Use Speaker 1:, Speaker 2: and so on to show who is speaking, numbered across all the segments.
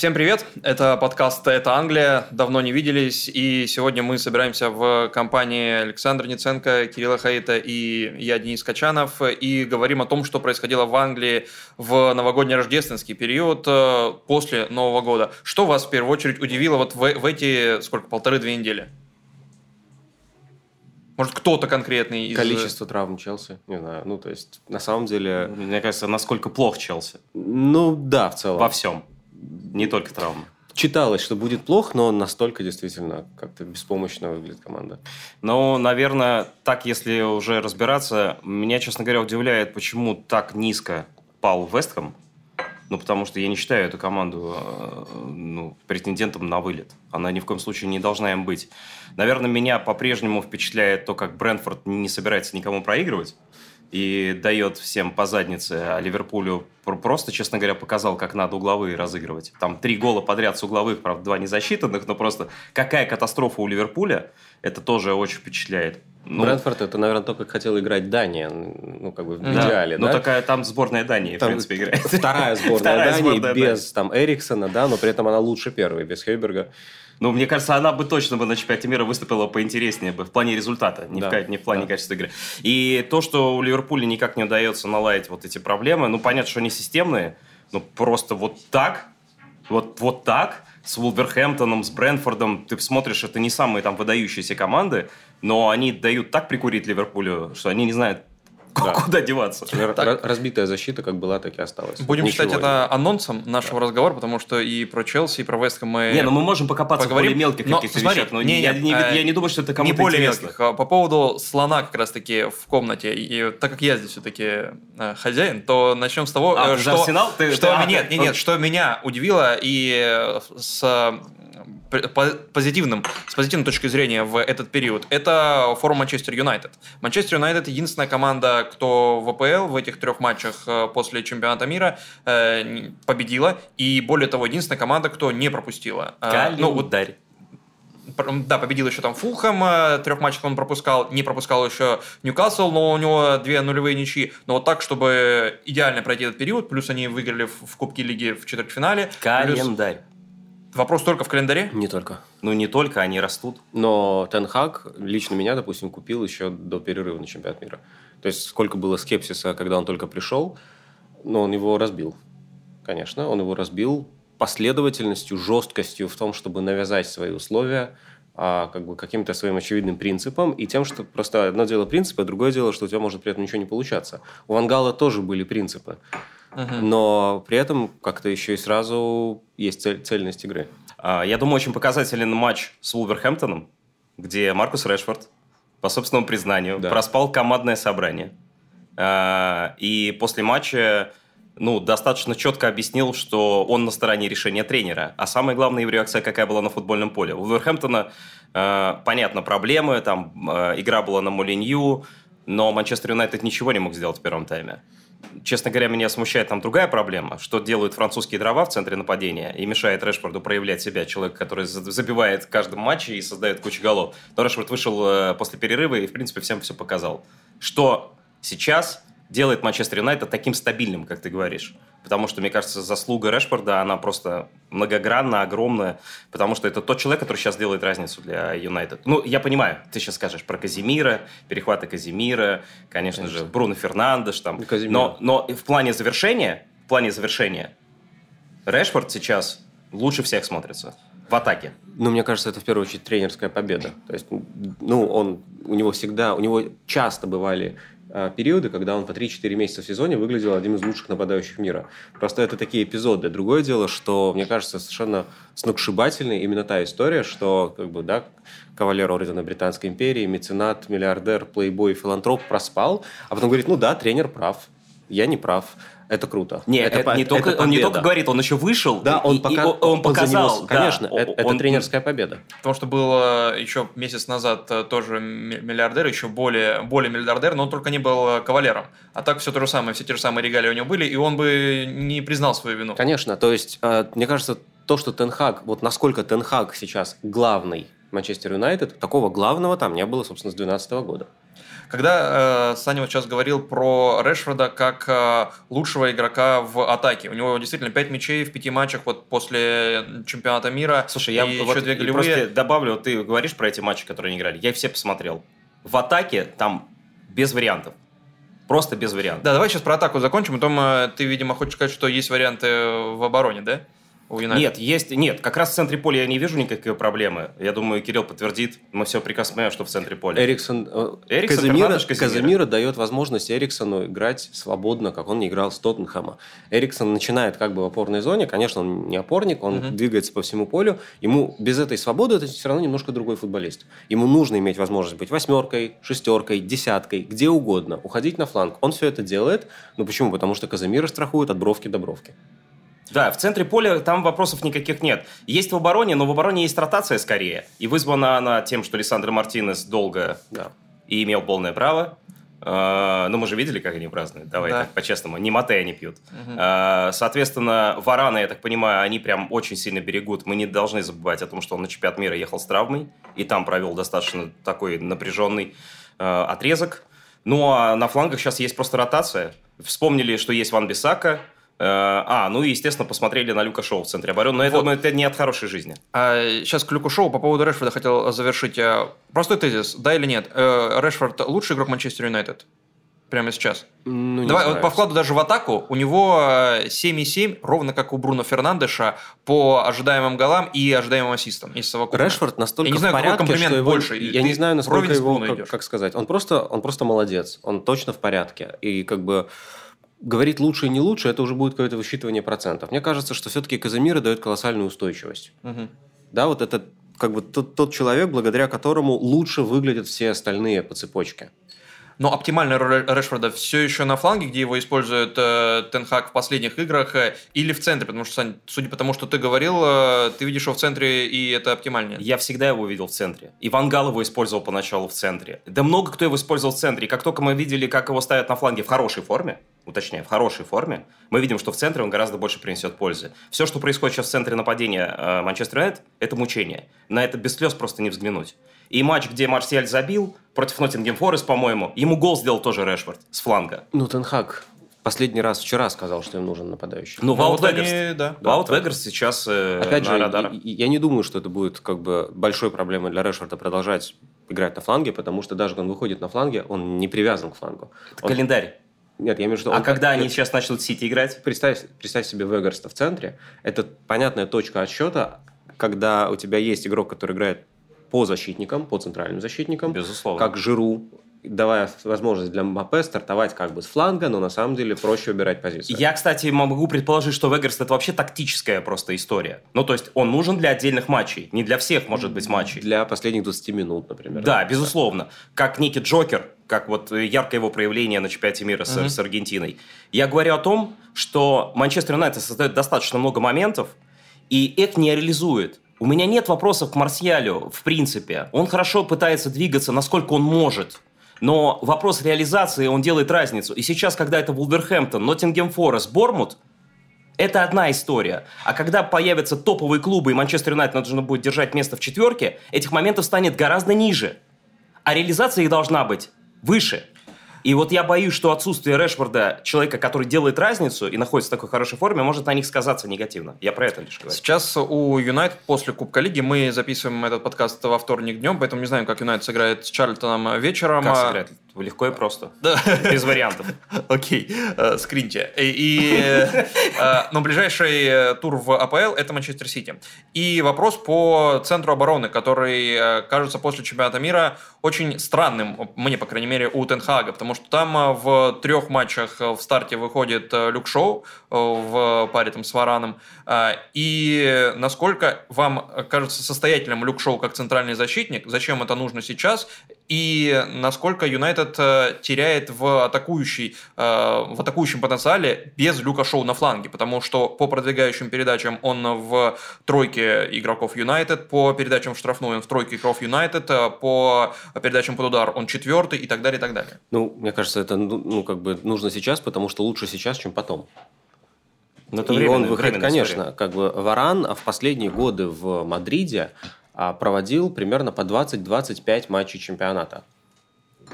Speaker 1: Всем привет! Это подкаст «Это Англия». Давно не виделись, и сегодня мы собираемся в компании Александра Ниценко, Кирилла Хаита и я, Денис Качанов, и говорим о том, что происходило в Англии в новогодний рождественский период э, после Нового года. Что вас в первую очередь удивило вот в, в эти, сколько, полторы-две недели? Может, кто-то конкретный из...
Speaker 2: Количество травм Челси, не знаю. Ну, то есть, на самом деле...
Speaker 3: Мне кажется, насколько плох Челси.
Speaker 2: Ну, да, в целом.
Speaker 3: Во всем. Не только травмы.
Speaker 2: Читалось, что будет плохо, но настолько действительно как-то беспомощно выглядит команда.
Speaker 3: Ну, наверное, так, если уже разбираться, меня, честно говоря, удивляет, почему так низко пал Вестхэм. Ну, потому что я не считаю эту команду э, ну, претендентом на вылет. Она ни в коем случае не должна им быть. Наверное, меня по-прежнему впечатляет то, как Брэнфорд не собирается никому проигрывать и дает всем по заднице, а Ливерпулю просто, честно говоря, показал, как надо угловые разыгрывать. Там три гола подряд с угловых, правда, два незасчитанных, но просто какая катастрофа у Ливерпуля, это тоже очень впечатляет.
Speaker 2: Ну, Брэнфорд это, наверное, то, как хотела играть Дания, ну, как бы в да. идеале,
Speaker 3: ну, да? Ну, такая там сборная Дании, там в принципе, играет.
Speaker 2: Вторая сборная Вторая Дании сборная без там Эриксона, да, но при этом она лучше первой, без Хейберга.
Speaker 3: Ну, мне кажется, она бы точно бы на чемпионате мира выступила поинтереснее бы в плане результата, не, да. в, не в плане да. качества игры. И то, что у Ливерпуля никак не удается наладить вот эти проблемы, ну, понятно, что они системные, но просто вот так, вот, вот так, с Вулверхэмптоном, с Брэнфордом, ты смотришь, это не самые там выдающиеся команды, но они дают так прикурить Ливерпулю, что они не знают, да. Куда деваться?
Speaker 2: Так. Разбитая защита как была, так и осталась.
Speaker 1: Будем Ничего считать это анонсом нашего да. разговора, потому что и про Челси, и про Вестхэм мы
Speaker 3: Не, ну мы можем покопаться поговорим. в более мелких каких-то вещах, но не, я, не, я не думаю, что это кому-то
Speaker 1: Не более интересно. мелких. А по поводу слона как раз-таки в комнате, и так как я здесь все-таки э, хозяин, то начнем с того,
Speaker 3: а, что... Арсенал? Ты,
Speaker 1: что ты, нет, нет, нет, что меня удивило и с позитивным, с позитивной точки зрения в этот период, это форма Манчестер Юнайтед. Манчестер Юнайтед единственная команда, кто в АПЛ в этих трех матчах э, после чемпионата мира э, победила, и более того, единственная команда, кто не пропустила.
Speaker 3: Календарь. Ну, вот,
Speaker 1: да, победил еще там Фулхэм, э, трех матчей он пропускал, не пропускал еще Ньюкасл, но у него две нулевые ничьи. Но вот так, чтобы идеально пройти этот период, плюс они выиграли в, в Кубке Лиги в четвертьфинале.
Speaker 3: Календарь. Плюс
Speaker 1: Вопрос только в календаре?
Speaker 2: Не только.
Speaker 3: Ну, не только, они растут.
Speaker 2: Но Тенхак лично меня, допустим, купил еще до перерыва на чемпионат мира. То есть, сколько было скепсиса, когда он только пришел, но он его разбил. Конечно, он его разбил последовательностью, жесткостью в том, чтобы навязать свои условия, а, как бы каким-то своим очевидным принципом и тем, что просто одно дело принципы, а другое дело, что у тебя может при этом ничего не получаться. У Вангала тоже были принципы. Но при этом как-то еще и сразу есть цель, цельность игры.
Speaker 3: А, я думаю, очень показателен матч с Вулверхэмптоном, где Маркус Решфорд, по собственному признанию, да. проспал командное собрание. А, и после матча ну, достаточно четко объяснил, что он на стороне решения тренера. А самая главная его реакция какая была на футбольном поле. У Вулверхэмптона, э, понятно, проблемы, там э, игра была на Молинью, но Манчестер Юнайтед ничего не мог сделать в первом тайме честно говоря, меня смущает там другая проблема, что делают французские дрова в центре нападения и мешает Решфорду проявлять себя, человек, который забивает в каждом матче и создает кучу голов. Но Решфорд вышел э, после перерыва и, в принципе, всем все показал. Что сейчас делает Манчестер Юнайтед таким стабильным, как ты говоришь. Потому что, мне кажется, заслуга Решфорда, она просто многогранна, огромная. Потому что это тот человек, который сейчас делает разницу для Юнайтед. Ну, я понимаю, ты сейчас скажешь про Казимира, перехваты Казимира, конечно, конечно. же, Бруно Фернандеш. Там. Но, но в плане завершения, в плане завершения, Решфорд сейчас лучше всех смотрится в атаке.
Speaker 2: Ну, мне кажется, это в первую очередь тренерская победа. То есть, ну, он, у него всегда, у него часто бывали периоды, когда он по 3-4 месяца в сезоне выглядел одним из лучших нападающих мира. Просто это такие эпизоды. Другое дело, что, мне кажется, совершенно сногсшибательной именно та история, что как бы, да, кавалер ордена Британской империи, меценат, миллиардер, плейбой, филантроп проспал, а потом говорит, ну да, тренер прав, я не прав это круто.
Speaker 3: Нет, это, это не только, это он не только говорит, он еще вышел,
Speaker 2: да, он, и, пока, и он,
Speaker 3: он показал.
Speaker 2: Он конечно, да, это, он, это тренерская победа.
Speaker 1: Потому что был э, еще месяц назад э, тоже миллиардер, еще более, более миллиардер, но он только не был э, кавалером. А так все то же самое, все те же самые регалии у него были, и он бы не признал свою вину.
Speaker 2: Конечно, то есть, мне кажется, то, что Тенхак, вот насколько Тенхак сейчас главный Манчестер Юнайтед, такого главного там не было, собственно, с 2012 года.
Speaker 1: Когда э, Саня вот сейчас говорил про Решфорда как э, лучшего игрока в атаке, у него действительно 5 мячей в 5 матчах вот после чемпионата мира.
Speaker 3: Слушай, я вот две голевые. просто добавлю, ты говоришь про эти матчи, которые они играли, я их все посмотрел. В атаке там без вариантов. Просто без вариантов.
Speaker 1: Да, давай сейчас про атаку закончим, потом э, ты, видимо, хочешь сказать, что есть варианты в обороне, да?
Speaker 3: У Юнайтед? Нет, есть, нет, как раз в центре поля я не вижу никакой проблемы. Я думаю, Кирилл подтвердит. Мы все прекрасно понимаем, что в центре поля.
Speaker 2: Эриксон, э, Эриксон Казимира, Казимира дает возможность Эриксону играть свободно, как он не играл с Тоттенхэма. Эриксон начинает как бы в опорной зоне. Конечно, он не опорник, он угу. двигается по всему полю. Ему без этой свободы это все равно немножко другой футболист. Ему нужно иметь возможность быть восьмеркой, шестеркой, десяткой, где угодно, уходить на фланг. Он все это делает. Ну почему? Потому что Казимира страхует от бровки до бровки.
Speaker 3: Да, в центре поля там вопросов никаких нет. Есть в обороне, но в обороне есть ротация скорее. И вызвана она тем, что Лиссандро Мартинес долго да. и имел полное право. Uh, ну, мы же видели, как они празднуют. Давай да. так, по-честному. Не мате они пьют. Угу. Соответственно, Варана, я так понимаю, они прям очень сильно берегут. Мы не должны забывать о том, что он на чемпионат мира ехал с травмой. И там провел достаточно такой напряженный uh, отрезок. Ну, а на флангах сейчас есть просто ротация. Вспомнили, что есть Ван Бисака, а, ну и, естественно, посмотрели на Люка Шоу в центре обороны. Но вот. это, это не от хорошей жизни.
Speaker 1: А, сейчас к Люку Шоу по поводу Решфорда хотел завершить. Э, простой тезис, да или нет? Э, Решфорд лучший игрок Манчестер Юнайтед? Прямо сейчас. Ну, Давай, вот по вкладу даже в атаку у него 7,7, ровно как у Бруно Фернандеша, по ожидаемым голам и ожидаемым ассистам.
Speaker 2: Решфорд настолько я не знаю, в порядке, комплимент что его, больше. Я не знаю, насколько его, как, как сказать. Он просто, он просто молодец. Он точно в порядке. И как бы говорить лучше и не лучше, это уже будет какое-то высчитывание процентов. Мне кажется, что все-таки Казимира дает колоссальную устойчивость. Угу. Да, вот это как бы тот, тот человек, благодаря которому лучше выглядят все остальные по цепочке.
Speaker 1: Но оптимальная роль Решфорда все еще на фланге, где его использует э, Тенхак в последних играх, э, или в центре? Потому что, Сань, судя по тому, что ты говорил, э, ты видишь его в центре, и это оптимальнее.
Speaker 3: Я всегда его видел в центре. Иван Гал его использовал поначалу в центре. Да много кто его использовал в центре. И как только мы видели, как его ставят на фланге в хорошей форме, уточняю, в хорошей форме, мы видим, что в центре он гораздо больше принесет пользы. Все, что происходит сейчас в центре нападения э, Манчестер Юнайтед, это мучение. На это без слез просто не взглянуть. И матч, где Марсиаль забил против Ноттингем Форест, по-моему, ему гол сделал тоже Решфорд с фланга.
Speaker 2: Ну, Тенхак последний раз вчера сказал, что им нужен нападающий.
Speaker 3: Ну, Ваут Вегарс. Да. Ваут Вегарс сейчас э,
Speaker 2: Опять на же, радарах. Я, я не думаю, что это будет как бы большой проблемой для Решфорда продолжать играть на фланге, потому что даже когда он выходит на фланге, он не привязан к флангу.
Speaker 3: Это он... календарь.
Speaker 2: Нет, я имею в виду...
Speaker 3: А он... когда они сейчас начнут Сити играть?
Speaker 2: Представь, представь себе Вегарста в центре. Это понятная точка отсчета, когда у тебя есть игрок, который играет по защитникам, по центральным защитникам.
Speaker 3: Безусловно.
Speaker 2: Как Жиру, давая возможность для Мбаппе стартовать как бы с фланга, но на самом деле проще убирать позицию.
Speaker 3: Я, кстати, могу предположить, что Вегерс это вообще тактическая просто история. Ну, то есть он нужен для отдельных матчей, не для всех, может быть, матчей.
Speaker 2: Для последних 20 минут, например.
Speaker 3: Да, да? безусловно. Как некий Джокер, как вот яркое его проявление на чемпионате мира с, mm-hmm. с Аргентиной. Я говорю о том, что Манчестер Юнайтед создает достаточно много моментов, и их не реализует. У меня нет вопросов к Марсиалю, в принципе. Он хорошо пытается двигаться, насколько он может. Но вопрос реализации, он делает разницу. И сейчас, когда это Вулверхэмптон, Ноттингем Форест, Бормут, это одна история. А когда появятся топовые клубы, и Манчестер Юнайтед нужно будет держать место в четверке, этих моментов станет гораздо ниже. А реализация их должна быть выше. И вот я боюсь, что отсутствие Решфорда, человека, который делает разницу и находится в такой хорошей форме, может на них сказаться негативно. Я про это лишь говорю.
Speaker 1: Сейчас у Юнайтед после Кубка Лиги мы записываем этот подкаст во вторник днем, поэтому не знаем, как Юнайтед сыграет с Чарльтоном вечером.
Speaker 3: Как сыграет? Легко и просто. Да. Без вариантов.
Speaker 1: Окей, э, скриньте. И, э, но ближайший э, тур в АПЛ – это Манчестер Сити. И вопрос по центру обороны, который кажется после чемпионата мира очень странным, мне, по крайней мере, у Тенхага, потому что там в трех матчах в старте выходит Люк Шоу в паре там с Вараном. И насколько вам кажется состоятельным Люк Шоу как центральный защитник, зачем это нужно сейчас, и насколько Юнайтед э, теряет в, атакующей, э, в атакующем потенциале без Люка Шоу на фланге, потому что по продвигающим передачам он в тройке игроков Юнайтед, по передачам в штрафную он в тройке игроков Юнайтед, э, по передачам под удар он четвертый и так далее, и так далее.
Speaker 2: Ну, мне кажется, это ну, ну как бы нужно сейчас, потому что лучше сейчас, чем потом. Но это и время, он выходит, конечно, история. как бы Варан а в последние годы в Мадриде проводил примерно по 20-25 матчей чемпионата.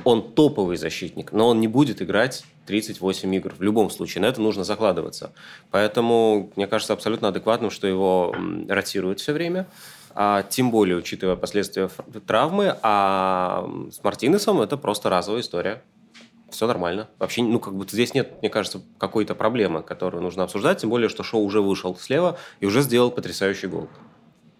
Speaker 2: Он топовый защитник, но он не будет играть 38 игр в любом случае. На это нужно закладываться. Поэтому, мне кажется, абсолютно адекватным, что его ротируют все время. А, тем более, учитывая последствия травмы. А с Мартинесом это просто разовая история. Все нормально. Вообще, ну, как бы здесь нет, мне кажется, какой-то проблемы, которую нужно обсуждать. Тем более, что шоу уже вышел слева и уже сделал потрясающий гол.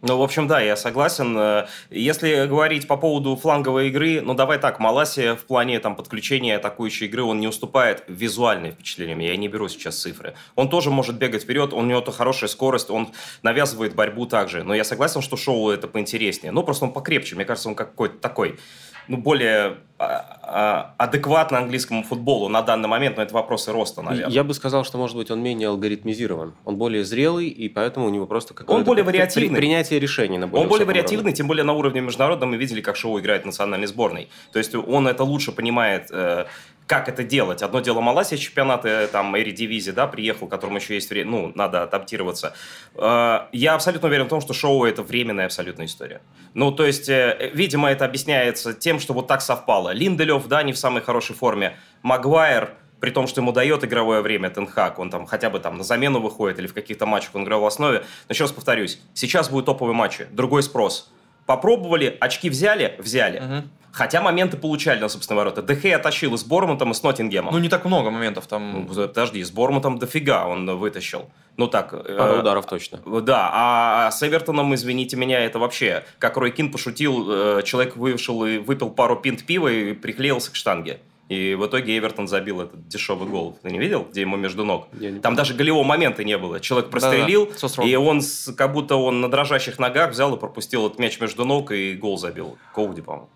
Speaker 3: Ну, в общем, да, я согласен. Э, если говорить по поводу фланговой игры, ну, давай так, Маласи в плане там, подключения атакующей игры, он не уступает визуальным впечатлениям. Я не беру сейчас цифры. Он тоже может бегать вперед, у него то хорошая скорость, он навязывает борьбу также. Но я согласен, что шоу это поинтереснее. Ну, просто он покрепче. Мне кажется, он какой-то такой ну, более а, а, адекватно английскому футболу на данный момент, но это вопросы роста, наверное.
Speaker 2: Я бы сказал, что, может быть, он менее алгоритмизирован. Он более зрелый, и поэтому у него просто какое-то...
Speaker 3: Он более вариативный. При,
Speaker 2: принятие решений на
Speaker 3: более Он более вариативный, уровне. тем более на уровне международном мы видели, как Шоу играет в национальной сборной. То есть он это лучше понимает, э, как это делать. Одно дело Малайзия, чемпионаты, там, Эри Дивизи, да, приехал, которому еще есть время, ну, надо адаптироваться. Э, я абсолютно уверен в том, что шоу это временная абсолютная история. Ну, то есть, э, видимо, это объясняется тем, что вот так совпало. Линделев, да, не в самой хорошей форме. Магуайр, при том, что ему дает игровое время Тенхак, он там хотя бы там на замену выходит или в каких-то матчах он играл в основе. Но еще раз повторюсь, сейчас будут топовые матчи, другой спрос. Попробовали, очки взяли, взяли. Угу. Хотя моменты получали на собственные ворота. Дехей оттащил и с Бормутом, и с Ноттингемом.
Speaker 1: Ну, не так много моментов там.
Speaker 3: Ну, подожди, с Бормутом дофига он вытащил. Ну так.
Speaker 2: Пара э, ударов точно.
Speaker 3: Да, а с Эвертоном, извините меня, это вообще, как Рой Кин пошутил, э, человек вышел и выпил пару пинт пива и приклеился к штанге. И в итоге Эвертон забил этот дешевый гол. Ты не видел, где ему между ног? Там даже голевого момента не было. Человек прострелил, да -да. и он, как будто он на дрожащих ногах взял и пропустил этот мяч между ног и гол забил. Коуди, по-моему.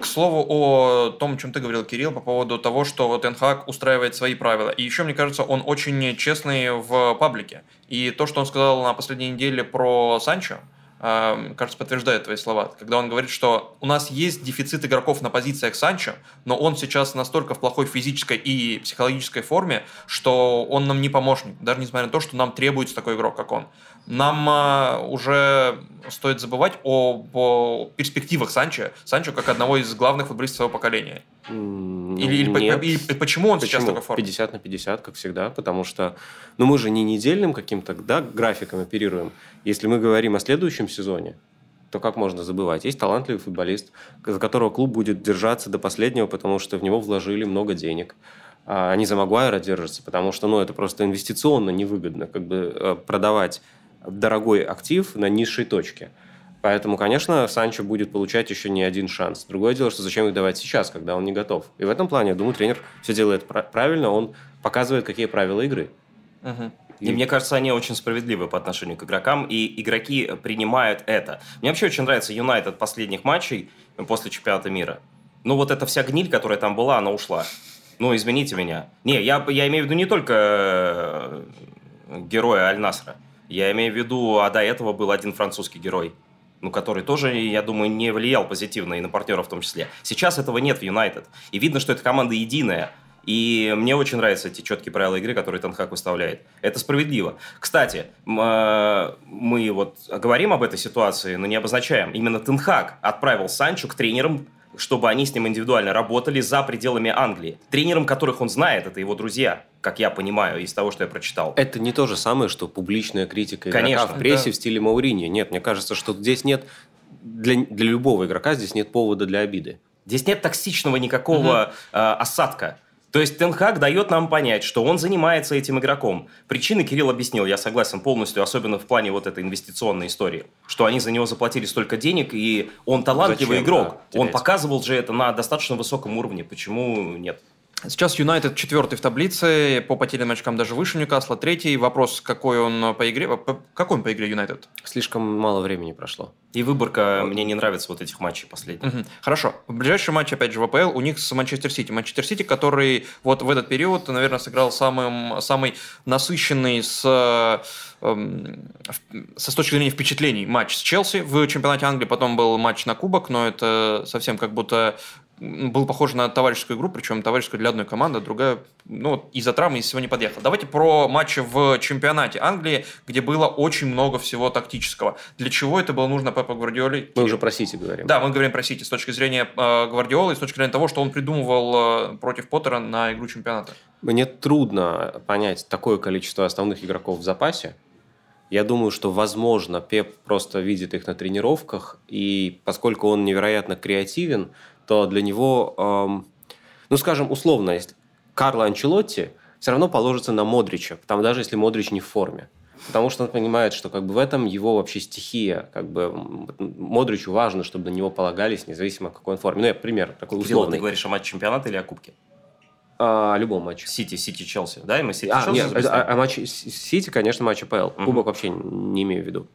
Speaker 1: К слову о том, о чем ты говорил, Кирилл, по поводу того, что вот Энхак устраивает свои правила. И еще, мне кажется, он очень честный в паблике. И то, что он сказал на последней неделе про Санчо, кажется, подтверждает твои слова, когда он говорит, что у нас есть дефицит игроков на позициях Санчо, но он сейчас настолько в плохой физической и психологической форме, что он нам не помощник, даже несмотря на то, что нам требуется такой игрок, как он. Нам а, уже стоит забывать о, о перспективах Санчо, Санчо как одного из главных футболистов своего поколения.
Speaker 2: Ну, или, или, нет.
Speaker 1: или почему он почему? сейчас такой форме?
Speaker 2: 50 на 50, как всегда, потому что ну, мы же не недельным каким-то да, графиком оперируем. Если мы говорим о следующем сезоне, то как можно забывать? Есть талантливый футболист, за которого клуб будет держаться до последнего, потому что в него вложили много денег. А они за Магуайра держатся, потому что ну, это просто инвестиционно невыгодно как бы э, продавать дорогой актив на низшей точке. Поэтому, конечно, Санчо будет получать еще не один шанс. Другое дело, что зачем их давать сейчас, когда он не готов. И в этом плане, я думаю, тренер все делает правильно, он показывает, какие правила игры.
Speaker 3: Угу. И, мне кажется, они очень справедливы по отношению к игрокам, и игроки принимают это. Мне вообще очень нравится Юнайтед последних матчей после чемпионата мира. Ну, вот эта вся гниль, которая там была, она ушла. Ну, извините меня. Не, я, я имею в виду не только э, героя Аль-Насра. Я имею в виду, а до этого был один французский герой ну, который тоже, я думаю, не влиял позитивно и на партнеров в том числе. Сейчас этого нет в Юнайтед. И видно, что эта команда единая. И мне очень нравятся эти четкие правила игры, которые Танхак выставляет. Это справедливо. Кстати, э, мы вот говорим об этой ситуации, но не обозначаем. Именно Танхак отправил Санчо к тренерам чтобы они с ним индивидуально работали за пределами Англии. Тренером, которых он знает, это его друзья, как я понимаю из того, что я прочитал.
Speaker 2: Это не то же самое, что публичная критика игрока Конечно, в прессе да. в стиле Маурини. Нет, мне кажется, что здесь нет для, для любого игрока здесь нет повода для обиды.
Speaker 3: Здесь нет токсичного никакого угу. э, осадка. То есть Тенхак дает нам понять, что он занимается этим игроком. Причины Кирилл объяснил, я согласен полностью, особенно в плане вот этой инвестиционной истории. Что они за него заплатили столько денег, и он талантливый Зачем, игрок. Да, он показывал же это на достаточно высоком уровне. Почему нет?
Speaker 1: Сейчас Юнайтед четвертый в таблице, по потерянным очкам даже выше Ньюкасла. Третий вопрос, какой он по игре, какой он по игре Юнайтед?
Speaker 2: Слишком мало времени прошло.
Speaker 3: И выборка, мне не нравится вот этих матчей последних. Угу.
Speaker 1: Хорошо. Ближайший матч, опять же, в АПЛ у них с Манчестер Сити. Манчестер Сити, который вот в этот период, наверное, сыграл самым, самый насыщенный с эм, со точки зрения впечатлений матч с Челси в чемпионате Англии, потом был матч на кубок, но это совсем как будто был похож на товарищескую игру, причем товарищескую для одной команды, а другая, ну, из-за травмы из всего не подъехала. Давайте про матчи в чемпионате Англии, где было очень много всего тактического. Для чего это было нужно Пепа Гвардиоле?
Speaker 2: Мы уже про Сити говорим.
Speaker 1: Да, мы говорим про Сити с точки зрения э, Гвардиолы, с точки зрения того, что он придумывал э, против Поттера на игру чемпионата.
Speaker 2: Мне трудно понять такое количество основных игроков в запасе, я думаю, что, возможно, Пеп просто видит их на тренировках, и поскольку он невероятно креативен, то для него, ну, скажем, условно, если Карло Анчелотти все равно положится на Модрича, там даже если Модрич не в форме. Потому что он понимает, что как бы в этом его вообще стихия. Как бы Модричу важно, чтобы на него полагались, независимо в какой он форме. Ну, я пример такой условный.
Speaker 3: Ты говоришь о матче чемпионата или о кубке?
Speaker 2: О любом матче.
Speaker 3: Сити, Сити, Челси, да? И мы Сити,
Speaker 2: а, Челси нет, а, а матч Сити, конечно, матч АПЛ. Угу. Кубок вообще не имею в виду.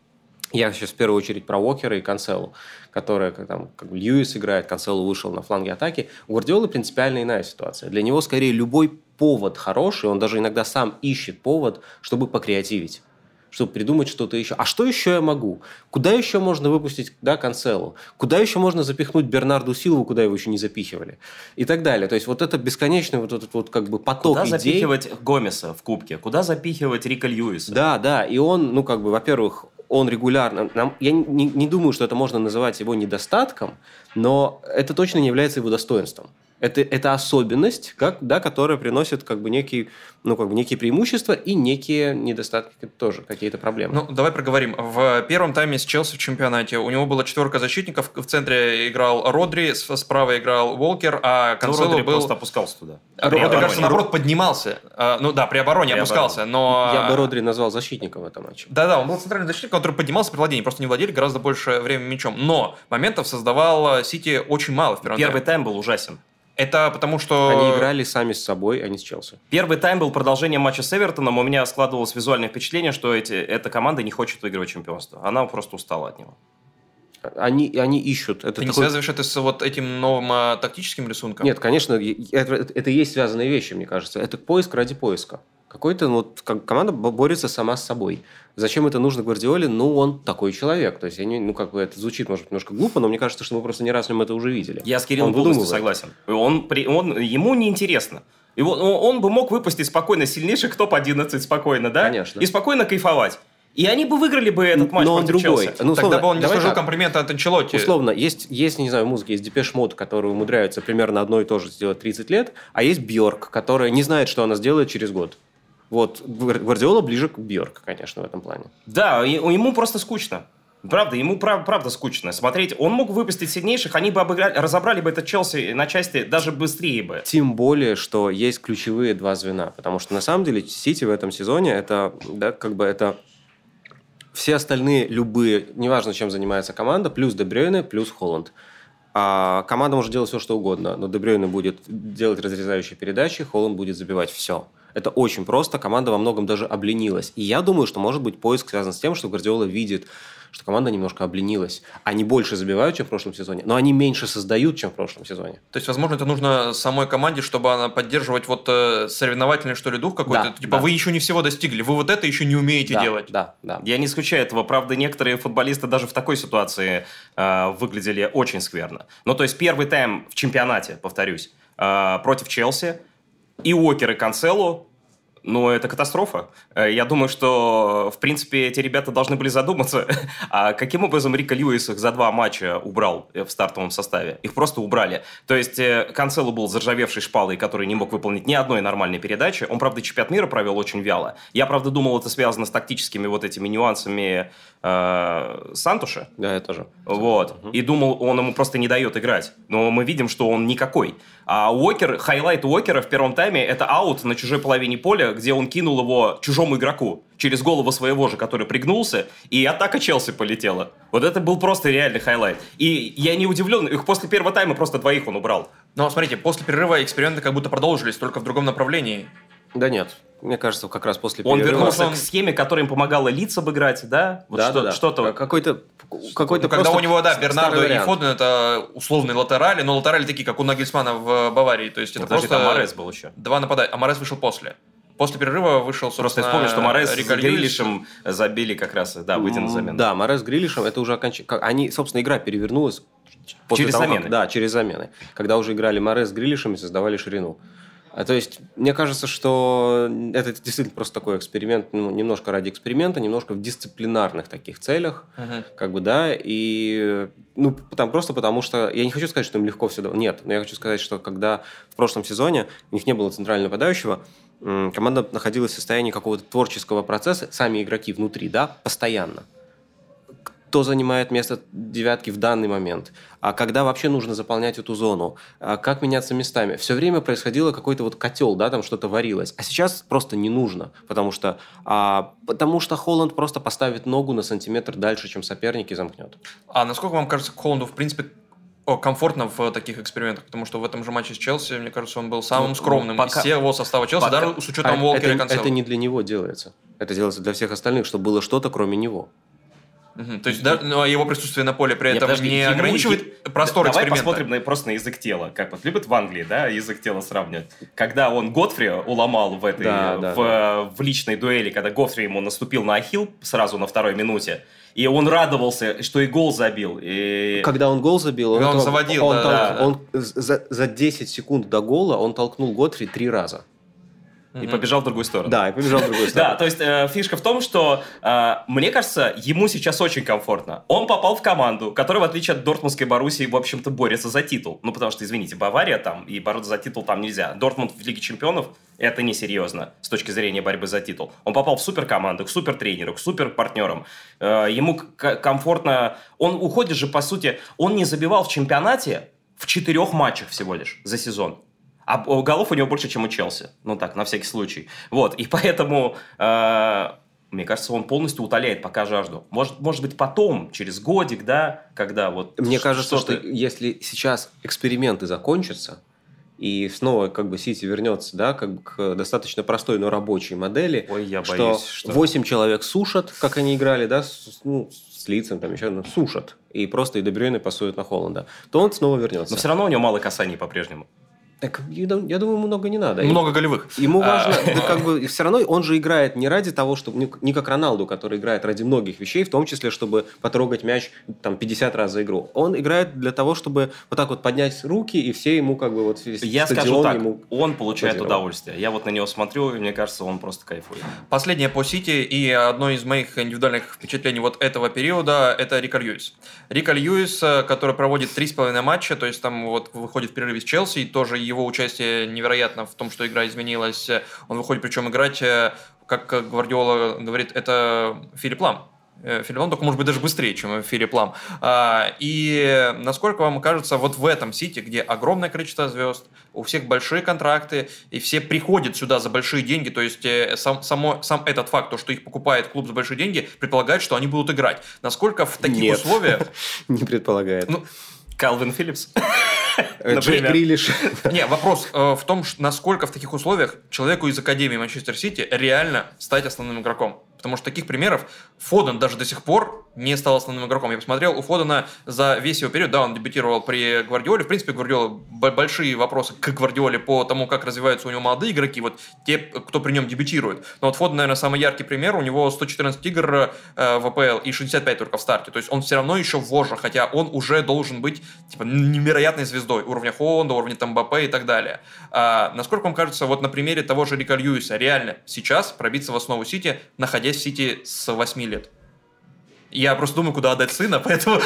Speaker 2: Я сейчас в первую очередь про Уокера и Канцелу, которые там, как Льюис играет, Канцелу вышел на фланге атаки. У Гвардиолы принципиально иная ситуация. Для него скорее любой повод хороший, он даже иногда сам ищет повод, чтобы покреативить чтобы придумать что-то еще. А что еще я могу? Куда еще можно выпустить да, Канцелу? Куда еще можно запихнуть Бернарду Силову, куда его еще не запихивали? И так далее. То есть вот это бесконечный вот этот вот как бы поток
Speaker 3: куда
Speaker 2: идей.
Speaker 3: Куда запихивать Гомеса в кубке? Куда запихивать Рика Льюиса?
Speaker 2: Да, да. И он, ну как бы, во-первых, он регулярно... Нам, я не, не думаю, что это можно называть его недостатком, но это точно не является его достоинством. Это, это особенность, как, да, которая приносит как бы некий, ну, как бы некие преимущества и некие недостатки тоже, какие-то проблемы.
Speaker 1: Ну, давай проговорим. В первом тайме с Челси в чемпионате у него была четверка защитников. В центре играл Родри, справа играл Волкер, а
Speaker 3: ну, Канцело ну, был... просто опускался туда.
Speaker 1: Родри, кажется, наоборот, поднимался. А, ну да, при обороне при опускался, обороне. но...
Speaker 2: Я бы Родри назвал защитником в этом матче.
Speaker 1: Да-да, он был центральным защитником, который поднимался при владении, просто не владели гораздо больше времени мячом. Но моментов создавал Сити очень мало в первом
Speaker 3: Первый тайм был ужасен.
Speaker 1: Это потому что...
Speaker 2: Они играли сами с собой, а не с Челси.
Speaker 3: Первый тайм был продолжением матча с Эвертоном. У меня складывалось визуальное впечатление, что эти, эта команда не хочет выигрывать чемпионство. Она просто устала от него.
Speaker 2: Они, они ищут.
Speaker 1: Это Ты такой... не связываешь это с вот этим новым а, тактическим рисунком?
Speaker 2: Нет, конечно, это, это и есть связанные вещи, мне кажется. Это поиск ради поиска. Какой-то ну, вот команда борется сама с собой. Зачем это нужно Гвардиоле? Ну, он такой человек. То есть, я не, ну, как бы это звучит, может быть, немножко глупо, но мне кажется, что мы просто не раз с ним это уже видели.
Speaker 3: Я с Кириллом полностью согласен. Он, при, он, ему неинтересно. Его, он бы мог выпустить спокойно сильнейших топ-11 спокойно, да?
Speaker 2: Конечно.
Speaker 3: И спокойно кайфовать. И они бы выиграли бы этот матч
Speaker 2: Но он другой.
Speaker 3: Челси.
Speaker 1: Ну, условно, Тогда бы он не заслужил комплименты от Анчелотти.
Speaker 2: Условно, есть, есть, не знаю, музыка, есть Depeche Mode, которые умудряются примерно одно и то же сделать 30 лет, а есть Бьорк, которая не знает, что она сделает через год. Вот, Гвардиола ближе к Бьорк, конечно, в этом плане.
Speaker 3: Да, ему просто скучно. Правда, ему прав, правда скучно. Смотреть, он мог выпустить сильнейших, они бы обыграли, разобрали бы этот Челси на части даже быстрее бы.
Speaker 2: Тем более, что есть ключевые два звена. Потому что на самом деле Сити в этом сезоне это, да, как бы это все остальные любые, неважно, чем занимается команда, плюс Дебрёйне, плюс Холланд. А команда может делать все, что угодно, но Дебрёйне будет делать разрезающие передачи, Холланд будет забивать все. Это очень просто, команда во многом даже обленилась. И я думаю, что, может быть, поиск связан с тем, что Гвардиола видит, что команда немножко обленилась. Они больше забивают, чем в прошлом сезоне, но они меньше создают, чем в прошлом сезоне.
Speaker 1: То есть, возможно, это нужно самой команде, чтобы она поддерживать вот э, соревновательный, что ли, дух какой-то? Да, типа, да. вы еще не всего достигли, вы вот это еще не умеете
Speaker 2: да,
Speaker 1: делать.
Speaker 2: Да, да.
Speaker 3: Я не исключаю этого. Правда, некоторые футболисты даже в такой ситуации э, выглядели очень скверно. Ну, то есть, первый тайм в чемпионате, повторюсь, э, против Челси, и Уокер, и Канцелу ну, это катастрофа. Э, я думаю, что, в принципе, эти ребята должны были задуматься, а каким образом Рика Льюис их за два матча убрал в стартовом составе. Их просто убрали. То есть э, Канцелу был заржавевший шпалой, который не мог выполнить ни одной нормальной передачи. Он, правда, чемпионат мира провел очень вяло. Я, правда, думал, это связано с тактическими вот этими нюансами э, Сантуша.
Speaker 2: Да, я тоже.
Speaker 3: Вот. Угу. И думал, он ему просто не дает играть. Но мы видим, что он никакой. А Уокер, хайлайт Уокера в первом тайме – это аут на чужой половине поля, где он кинул его чужому игроку через голову своего же, который пригнулся, и атака Челси полетела. Вот это был просто реальный хайлайт. И я не удивлен, их после первого тайма просто двоих он убрал.
Speaker 1: Но смотрите, после перерыва эксперименты как будто продолжились, только в другом направлении.
Speaker 2: Да нет, мне кажется, как раз после
Speaker 3: Он вернулся он... к схеме, которая им помогала лиц обыграть, да?
Speaker 2: Вот да, что, да, да. Что-то...
Speaker 1: Какой-то... какой-то ну, когда у него, да, Бернардо и Фоден, это условные латерали, но латерали такие, как у Нагельсмана в Баварии. То есть это Подожди, просто...
Speaker 3: Морес был еще.
Speaker 1: Два нападания. А Морес вышел после. После перерыва вышел,
Speaker 3: Просто вспомнил, что Морес с Грилишем забили как раз, да, выйден на замену.
Speaker 2: Да, Морес с Грилишем, это уже окончательно... Они, собственно, игра перевернулась После
Speaker 3: через
Speaker 2: того,
Speaker 3: замены.
Speaker 2: Как, да, через замены. Когда уже играли Море с Грилишем и создавали ширину. А, то есть, мне кажется, что это действительно просто такой эксперимент, ну, немножко ради эксперимента, немножко в дисциплинарных таких целях, uh-huh. как бы, да, и, ну, там, просто потому что, я не хочу сказать, что им легко все нет, но я хочу сказать, что когда в прошлом сезоне у них не было центрального нападающего, команда находилась в состоянии какого-то творческого процесса, сами игроки внутри, да, постоянно кто занимает место девятки в данный момент, а когда вообще нужно заполнять эту зону, а как меняться местами. Все время происходило какой-то вот котел, да, там что-то варилось. А сейчас просто не нужно, потому что, а, потому что Холланд просто поставит ногу на сантиметр дальше, чем соперник и замкнет.
Speaker 1: А насколько вам кажется, Холланду, в принципе, комфортно в таких экспериментах, потому что в этом же матче с Челси, мне кажется, он был самым ну, скромным ну, пока, из всего состава Челси, пока, даже с учетом а, Уолкера
Speaker 2: это, и Канцела. Это не для него делается. Это делается для всех остальных, чтобы было что-то кроме него.
Speaker 1: Угу. То есть да, но его присутствие на поле при этом Нет, подожди, не ограничивает ему, простор
Speaker 3: Давай посмотрим на, просто на язык тела. Как вот любят в Англии, да, язык тела сравнивать. Когда он Готфри уломал в этой, да, да, в, да. в личной дуэли, когда Готфри ему наступил на ахилл сразу на второй минуте, и он радовался, что и гол забил. И...
Speaker 2: Когда он гол забил,
Speaker 1: он, он заводил.
Speaker 2: Он,
Speaker 1: да,
Speaker 2: толк, да. он за, за 10 секунд до гола он толкнул Готфри три раза.
Speaker 3: И побежал в другую сторону.
Speaker 2: Да, и побежал в другую сторону.
Speaker 3: Да, то есть э, фишка в том, что э, мне кажется, ему сейчас очень комфортно. Он попал в команду, которая, в отличие от Дортмундской Боруссии, в общем-то, борется за титул. Ну, потому что, извините, Бавария там, и бороться за титул там нельзя. Дортмунд в Лиге Чемпионов – это несерьезно с точки зрения борьбы за титул. Он попал в суперкоманду, к супертренеру, к суперпартнерам. Э, ему комфортно... Он уходит же, по сути, он не забивал в чемпионате в четырех матчах всего лишь за сезон. А голов у него больше, чем у Челси. Ну так, на всякий случай. Вот, и поэтому... Э, мне кажется, он полностью утоляет пока жажду. Может, может быть, потом, через годик, да, когда вот...
Speaker 2: Мне кажется, что если сейчас эксперименты закончатся, и снова как бы Сити вернется, да, как бы к достаточно простой, но рабочей модели,
Speaker 3: Ой, я что боюсь,
Speaker 2: что 8 человек сушат, как они играли, да, с, ну, с лицем, там еще ну, сушат, и просто и Дебрюйна пасуют на Холланда, то он снова вернется.
Speaker 3: Но все равно у него мало касаний по-прежнему.
Speaker 2: Так, я думаю, много не надо.
Speaker 1: Много голевых.
Speaker 2: Ему а. важно, да, как бы, все равно он же играет не ради того, чтобы, не как Роналду, который играет ради многих вещей, в том числе, чтобы потрогать мяч там 50 раз за игру. Он играет для того, чтобы вот так вот поднять руки, и все ему как бы вот
Speaker 3: Я скажу так, ему он получает позировал. удовольствие. Я вот на него смотрю, и мне кажется, он просто кайфует.
Speaker 1: Последнее по Сити, и одно из моих индивидуальных впечатлений вот этого периода, это Рика Льюис. Рика Льюис, э, который проводит 3,5 матча, то есть там вот выходит в перерыве с Челси, и тоже его участие невероятно в том, что игра изменилась. Он выходит, причем играть, э, как Гвардиола говорит, это Филипп Лам. Э, Филипп Лам, только может быть даже быстрее, чем Филипп Лам. А, и насколько вам кажется, вот в этом Сити, где огромное количество звезд, у всех большие контракты, и все приходят сюда за большие деньги, то есть э, сам, само, сам этот факт, то, что их покупает клуб за большие деньги, предполагает, что они будут играть. Насколько в таких
Speaker 2: Нет.
Speaker 1: условиях...
Speaker 2: Не предполагает. Ну,
Speaker 3: Калвин Филлипс.
Speaker 2: Джей Грилиш.
Speaker 1: Не, вопрос э, в том, насколько в таких условиях человеку из Академии Манчестер Сити реально стать основным игроком. Потому что таких примеров Фоден даже до сих пор не стал основным игроком. Я посмотрел, у Фодена за весь его период, да, он дебютировал при Гвардиоле. В принципе, Гвардиола большие вопросы к Гвардиоле по тому, как развиваются у него молодые игроки, вот те, кто при нем дебютирует. Но вот Фоден, наверное, самый яркий пример. У него 114 игр э, в АПЛ и 65 только в старте. То есть он все равно еще вожа, хотя он уже должен быть типа невероятной звездой уровня Холланда, уровня Тамбапе и так далее. А, насколько вам кажется, вот на примере того же Рика Льюиса реально сейчас пробиться в основу Сити, находясь находясь в Сити с 8 лет. Я просто думаю, куда отдать сына, поэтому...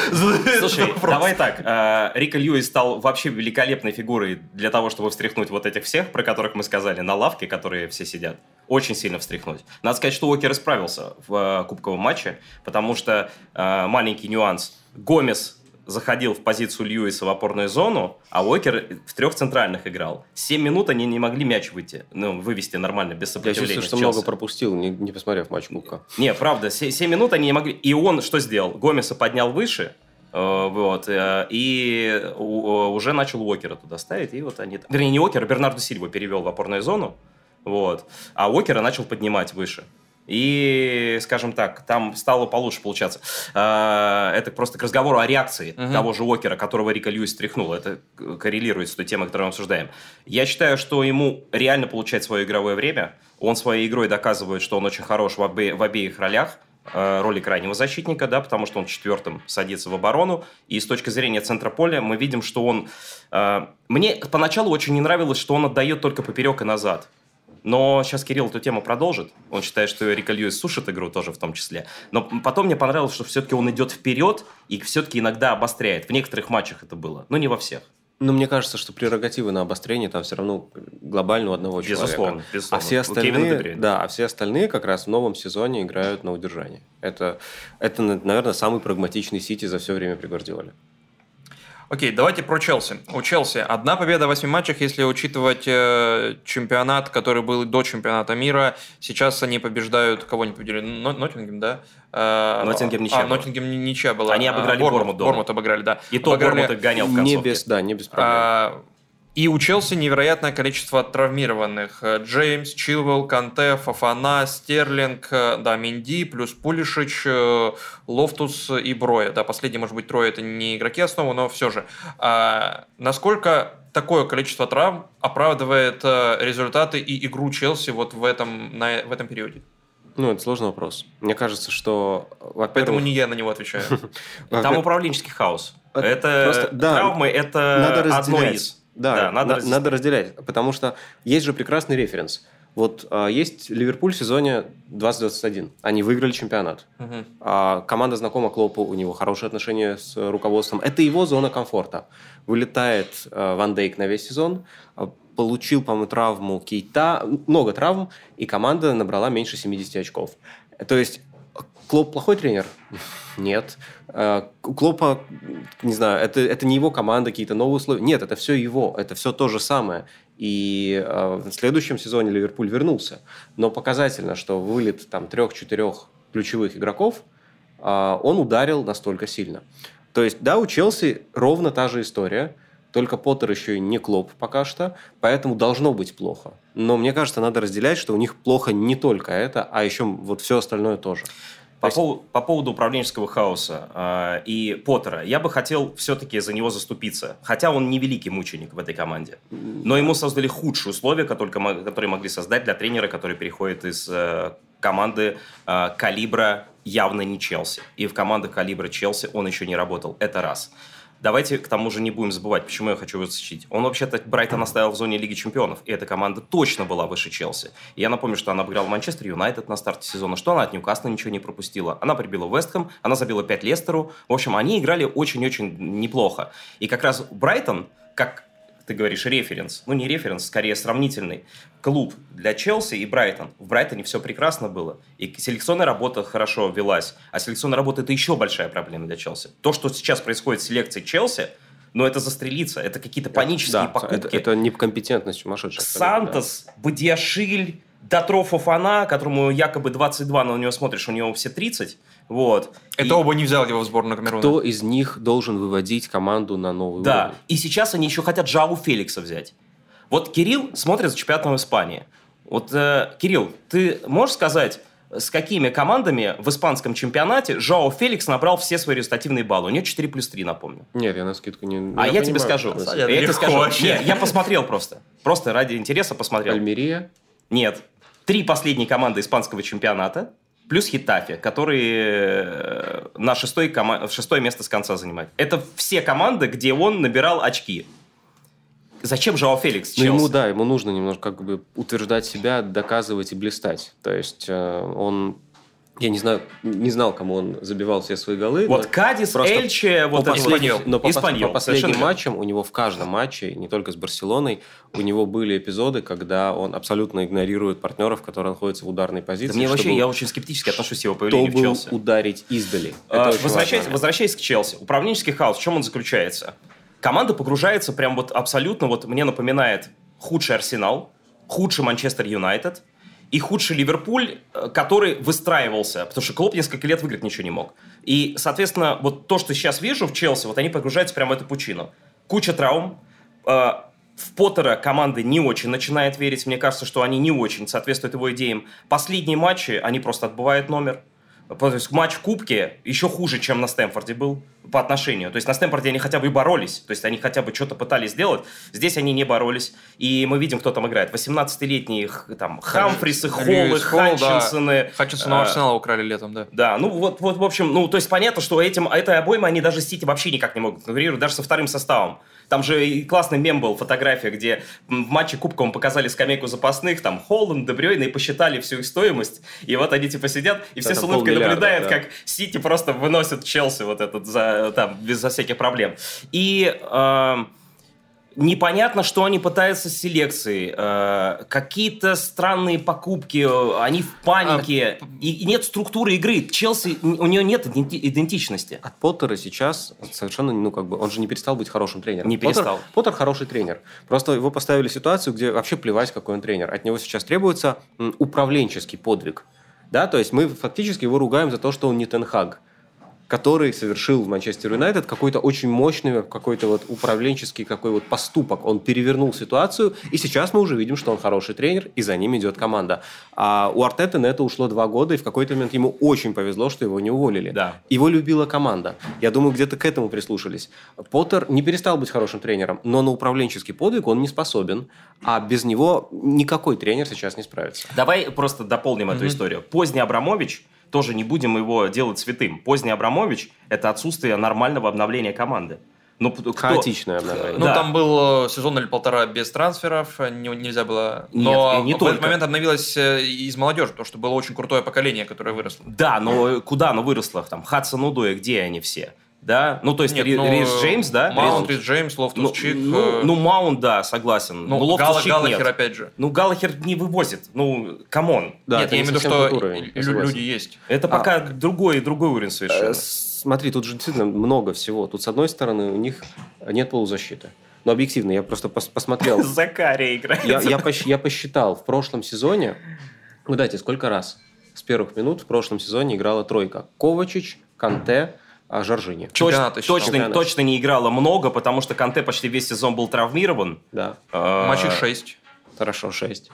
Speaker 3: Слушай, давай так. Э, Рика Льюис стал вообще великолепной фигурой для того, чтобы встряхнуть вот этих всех, про которых мы сказали, на лавке, которые все сидят. Очень сильно встряхнуть. Надо сказать, что Уокер исправился в э, кубковом матче, потому что э, маленький нюанс. Гомес заходил в позицию Льюиса в опорную зону, а Уокер в трех центральных играл. Семь минут они не могли мяч выйти, ну, вывести нормально, без сопротивления.
Speaker 2: Я чувствую, что много пропустил, не, не посмотрев матч Кубка.
Speaker 3: Не, правда, семь минут они не могли. И он что сделал? Гомеса поднял выше, э, вот, э, и уже начал Уокера туда ставить, и вот они... Вернее, не Уокера, Бернарду Сильва перевел в опорную зону, вот, а Уокера начал поднимать выше. И, скажем так, там стало получше получаться. А, это просто к разговору о реакции угу. того же Уокера, которого Рика Льюис стряхнул. Это коррелирует с той темой, которую мы обсуждаем. Я считаю, что ему реально получать свое игровое время. Он своей игрой доказывает, что он очень хорош в, обе, в обеих ролях. э, роли крайнего защитника, да, потому что он четвертым садится в оборону. И с точки зрения центра поля мы видим, что он... Э, мне поначалу очень не нравилось, что он отдает только поперек и назад. Но сейчас Кирилл эту тему продолжит. Он считает, что Рика Льюис сушит игру тоже в том числе. Но потом мне понравилось, что все-таки он идет вперед и все-таки иногда обостряет. В некоторых матчах это было, но не во всех.
Speaker 2: Ну, мне кажется, что прерогативы на обострение там все равно глобально у одного
Speaker 3: безусловно,
Speaker 2: человека.
Speaker 3: Безусловно,
Speaker 2: А все остальные, да, а все остальные как раз в новом сезоне играют на удержание. Это, это наверное, самый прагматичный Сити за все время при Гвардиоле.
Speaker 1: Окей, давайте про Челси. У Челси одна победа в восьми матчах, если учитывать э, чемпионат, который был до чемпионата мира. Сейчас они побеждают, кого не победили? Ноттингем, да?
Speaker 3: Э, Ноттингем ничья
Speaker 1: А, Ноттингем ничья была.
Speaker 3: Они обыграли Бормут.
Speaker 1: Бормут обыграли, да.
Speaker 3: И то
Speaker 1: обыграли...
Speaker 3: Бормут гонял в концовке.
Speaker 2: Не без, да, не без проблем. А,
Speaker 1: и у Челси невероятное количество травмированных. Джеймс, Чилвелл, Канте, Фафана, Стерлинг, да, Минди, плюс Пулишич, э, Лофтус и Броя. Да, последний, может быть, трое это не игроки основы, но все же. А насколько такое количество травм оправдывает э, результаты и игру Челси вот в этом, на, в этом периоде?
Speaker 2: Ну, это сложный вопрос. Мне кажется, что...
Speaker 1: Поэтому не я на него отвечаю.
Speaker 3: Там управленческий хаос. Это травмы, это одно из.
Speaker 2: Да, да надо, на, надо разделять, потому что есть же прекрасный референс. Вот а, есть Ливерпуль в сезоне 2021. Они выиграли чемпионат. Угу. А, команда знакома Клоппу, у него хорошие отношения с руководством. Это его зона комфорта. Вылетает а, Ван Дейк на весь сезон, а, получил, по-моему, травму Кейта, много травм, и команда набрала меньше 70 очков. То есть Клоп плохой тренер? Нет. Э, у Клопа, не знаю, это, это не его команда, какие-то новые условия. Нет, это все его, это все то же самое. И э, в следующем сезоне Ливерпуль вернулся. Но показательно, что вылет там трех-четырех ключевых игроков, э, он ударил настолько сильно. То есть, да, у Челси ровно та же история, только Поттер еще и не Клоп пока что, поэтому должно быть плохо. Но мне кажется, надо разделять, что у них плохо не только это, а еще вот все остальное тоже.
Speaker 3: По, есть... поводу, по поводу управленческого хаоса э, и Поттера, я бы хотел все-таки за него заступиться. Хотя он не великий мученик в этой команде. Но ему создали худшие условия, которые, которые могли создать для тренера, который переходит из э, команды э, калибра явно не Челси. И в командах калибра Челси он еще не работал. Это раз. Давайте к тому же не будем забывать, почему я хочу его защитить. Он вообще-то Брайтон оставил в зоне Лиги Чемпионов, и эта команда точно была выше Челси. И я напомню, что она обыграла Манчестер Юнайтед на старте сезона, что она от Ньюкасла ничего не пропустила. Она прибила Вестхэм, она забила 5 Лестеру. В общем, они играли очень-очень неплохо. И как раз Брайтон, как ты говоришь, референс. Ну, не референс, скорее сравнительный. Клуб для Челси и Брайтон. В Брайтоне все прекрасно было. И селекционная работа хорошо велась. А селекционная работа – это еще большая проблема для Челси. То, что сейчас происходит с селекцией Челси, но это застрелиться, это какие-то панические да, покупки.
Speaker 2: Это, это некомпетентность сумасшедшая.
Speaker 3: Сантос, да. Бадиашиль, Датров Фафана, которому якобы 22, но на него смотришь, у него все 30. Вот.
Speaker 1: Это и... оба не взял его в сборную Камеруна.
Speaker 2: Кто из них должен выводить команду на новый
Speaker 3: да.
Speaker 2: уровень?
Speaker 3: Да, и сейчас они еще хотят Жау Феликса взять. Вот Кирилл смотрит за чемпионатом Испании. Вот, э, Кирилл, ты можешь сказать, с какими командами в испанском чемпионате Жао Феликс набрал все свои результативные баллы. У него 4 плюс 3, напомню.
Speaker 2: Нет, я на скидку не...
Speaker 3: А я, я тебе скажу. Я, я тебе скажу. Нет, я посмотрел просто. Просто ради интереса посмотрел.
Speaker 2: Альмерия?
Speaker 3: Нет три последние команды испанского чемпионата, плюс Хитафи, который э, на шестой кома... шестое место с конца занимает. Это все команды, где он набирал очки. Зачем Жао Феликс?
Speaker 2: Ну, ему, да, ему нужно немножко как бы утверждать себя, доказывать и блистать. То есть э, он я не знаю, не знал, кому он забивал все свои голы.
Speaker 3: Вот Кадис, Эльче, вот
Speaker 2: по последним, Но по, Испаньол, по последним матчам у него в каждом матче, не только с Барселоной, у него были эпизоды, когда он абсолютно игнорирует партнеров, которые находятся в ударной позиции. Да
Speaker 3: мне вообще, я очень скептически отношусь к его появлению в Челси.
Speaker 2: ударить издали.
Speaker 3: А, возвращаясь, возвращаясь к Челси, управленческий хаос, в чем он заключается? Команда погружается прям вот абсолютно, вот мне напоминает худший Арсенал, худший Манчестер Юнайтед – и худший Ливерпуль, э, который выстраивался, потому что Клоп несколько лет выиграть ничего не мог. И, соответственно, вот то, что сейчас вижу в Челси, вот они погружаются прямо в эту пучину. Куча травм, э, в Поттера команда не очень начинает верить. Мне кажется, что они не очень соответствуют его идеям. Последние матчи, они просто отбывают номер. То есть матч в Кубке еще хуже, чем на Стэнфорде был по отношению. То есть на Стэнфорде они хотя бы и боролись. То есть они хотя бы что-то пытались сделать. Здесь они не боролись. И мы видим, кто там играет. 18-летние там Хамфрисы, Холлы, Хатчинсоны.
Speaker 1: Да. Хатчинсона а, Арсенала украли летом, да.
Speaker 3: Да, ну вот, вот, в общем, ну то есть понятно, что этим, этой обоймой они даже Сити вообще никак не могут конкурировать, даже со вторым составом. Там же и классный мем был, фотография, где в матче Кубковом показали скамейку запасных, там Холланд, Дебрёйна, и посчитали всю их стоимость. И вот они типа сидят, и все Это с улыбкой наблюдают, да. как Сити просто выносит Челси вот этот за, там, безо всяких проблем. И... Э, непонятно, что они пытаются с селекцией. Э, какие-то странные покупки, они в панике. А, и, нет структуры игры. Челси, у нее нет идентичности.
Speaker 2: От Поттера сейчас совершенно, ну, как бы, он же не перестал быть хорошим тренером.
Speaker 3: Не перестал.
Speaker 2: Поттер, Поттер хороший тренер. Просто его поставили в ситуацию, где вообще плевать, какой он тренер. От него сейчас требуется управленческий подвиг. Да, то есть мы фактически его ругаем за то, что он не Тенхаг который совершил в Манчестер Юнайтед какой-то очень мощный, какой-то вот управленческий какой вот поступок. Он перевернул ситуацию, и сейчас мы уже видим, что он хороший тренер, и за ним идет команда. А у Артета на это ушло два года, и в какой-то момент ему очень повезло, что его не уволили.
Speaker 3: Да.
Speaker 2: Его любила команда. Я думаю, где-то к этому прислушались. Поттер не перестал быть хорошим тренером, но на управленческий подвиг он не способен, а без него никакой тренер сейчас не справится.
Speaker 3: Давай просто дополним mm-hmm. эту историю. Поздний Абрамович тоже не будем его делать святым. Поздний Абрамович – это отсутствие нормального обновления команды.
Speaker 2: Ну, кто... Хаотичное обновление.
Speaker 1: Ну, да. там был э, сезон или полтора без трансферов, э, не, нельзя было. Но Нет, не в только. этот момент обновилось э, из молодежи, потому что было очень крутое поколение, которое выросло.
Speaker 3: Да, но куда оно выросло? Там Хадсон-Одои, где они все? Да? Ну, то есть Нет, ну, Рис Джеймс, да?
Speaker 1: Маунт, Рис Джеймс, Лофтус
Speaker 3: ну,
Speaker 1: Чик.
Speaker 3: Ну, э... ну, Маунт, да, согласен.
Speaker 1: Ну, Лофтус Гал, Чик Галлахер, нет. опять же.
Speaker 3: Ну, Галлахер не вывозит. Ну, come on.
Speaker 1: Да, Нет, я имею в виду, что уровень, люди есть.
Speaker 3: Это а, пока другой, другой уровень совершенно. Э,
Speaker 2: смотри, тут же действительно много всего. Тут, с одной стороны, у них нет полузащиты. Но объективно, я просто пос посмотрел.
Speaker 3: Закария играет.
Speaker 2: Я, я, пос я посчитал, в прошлом сезоне, угадайте, сколько раз с первых минут в прошлом сезоне играла тройка. Ковачич, Канте, а Жоржини.
Speaker 3: Точно, точно, точно не играла много, потому что Канте почти весь сезон был травмирован.
Speaker 2: Да.
Speaker 1: А... Матчей 6.
Speaker 2: Хорошо, 6.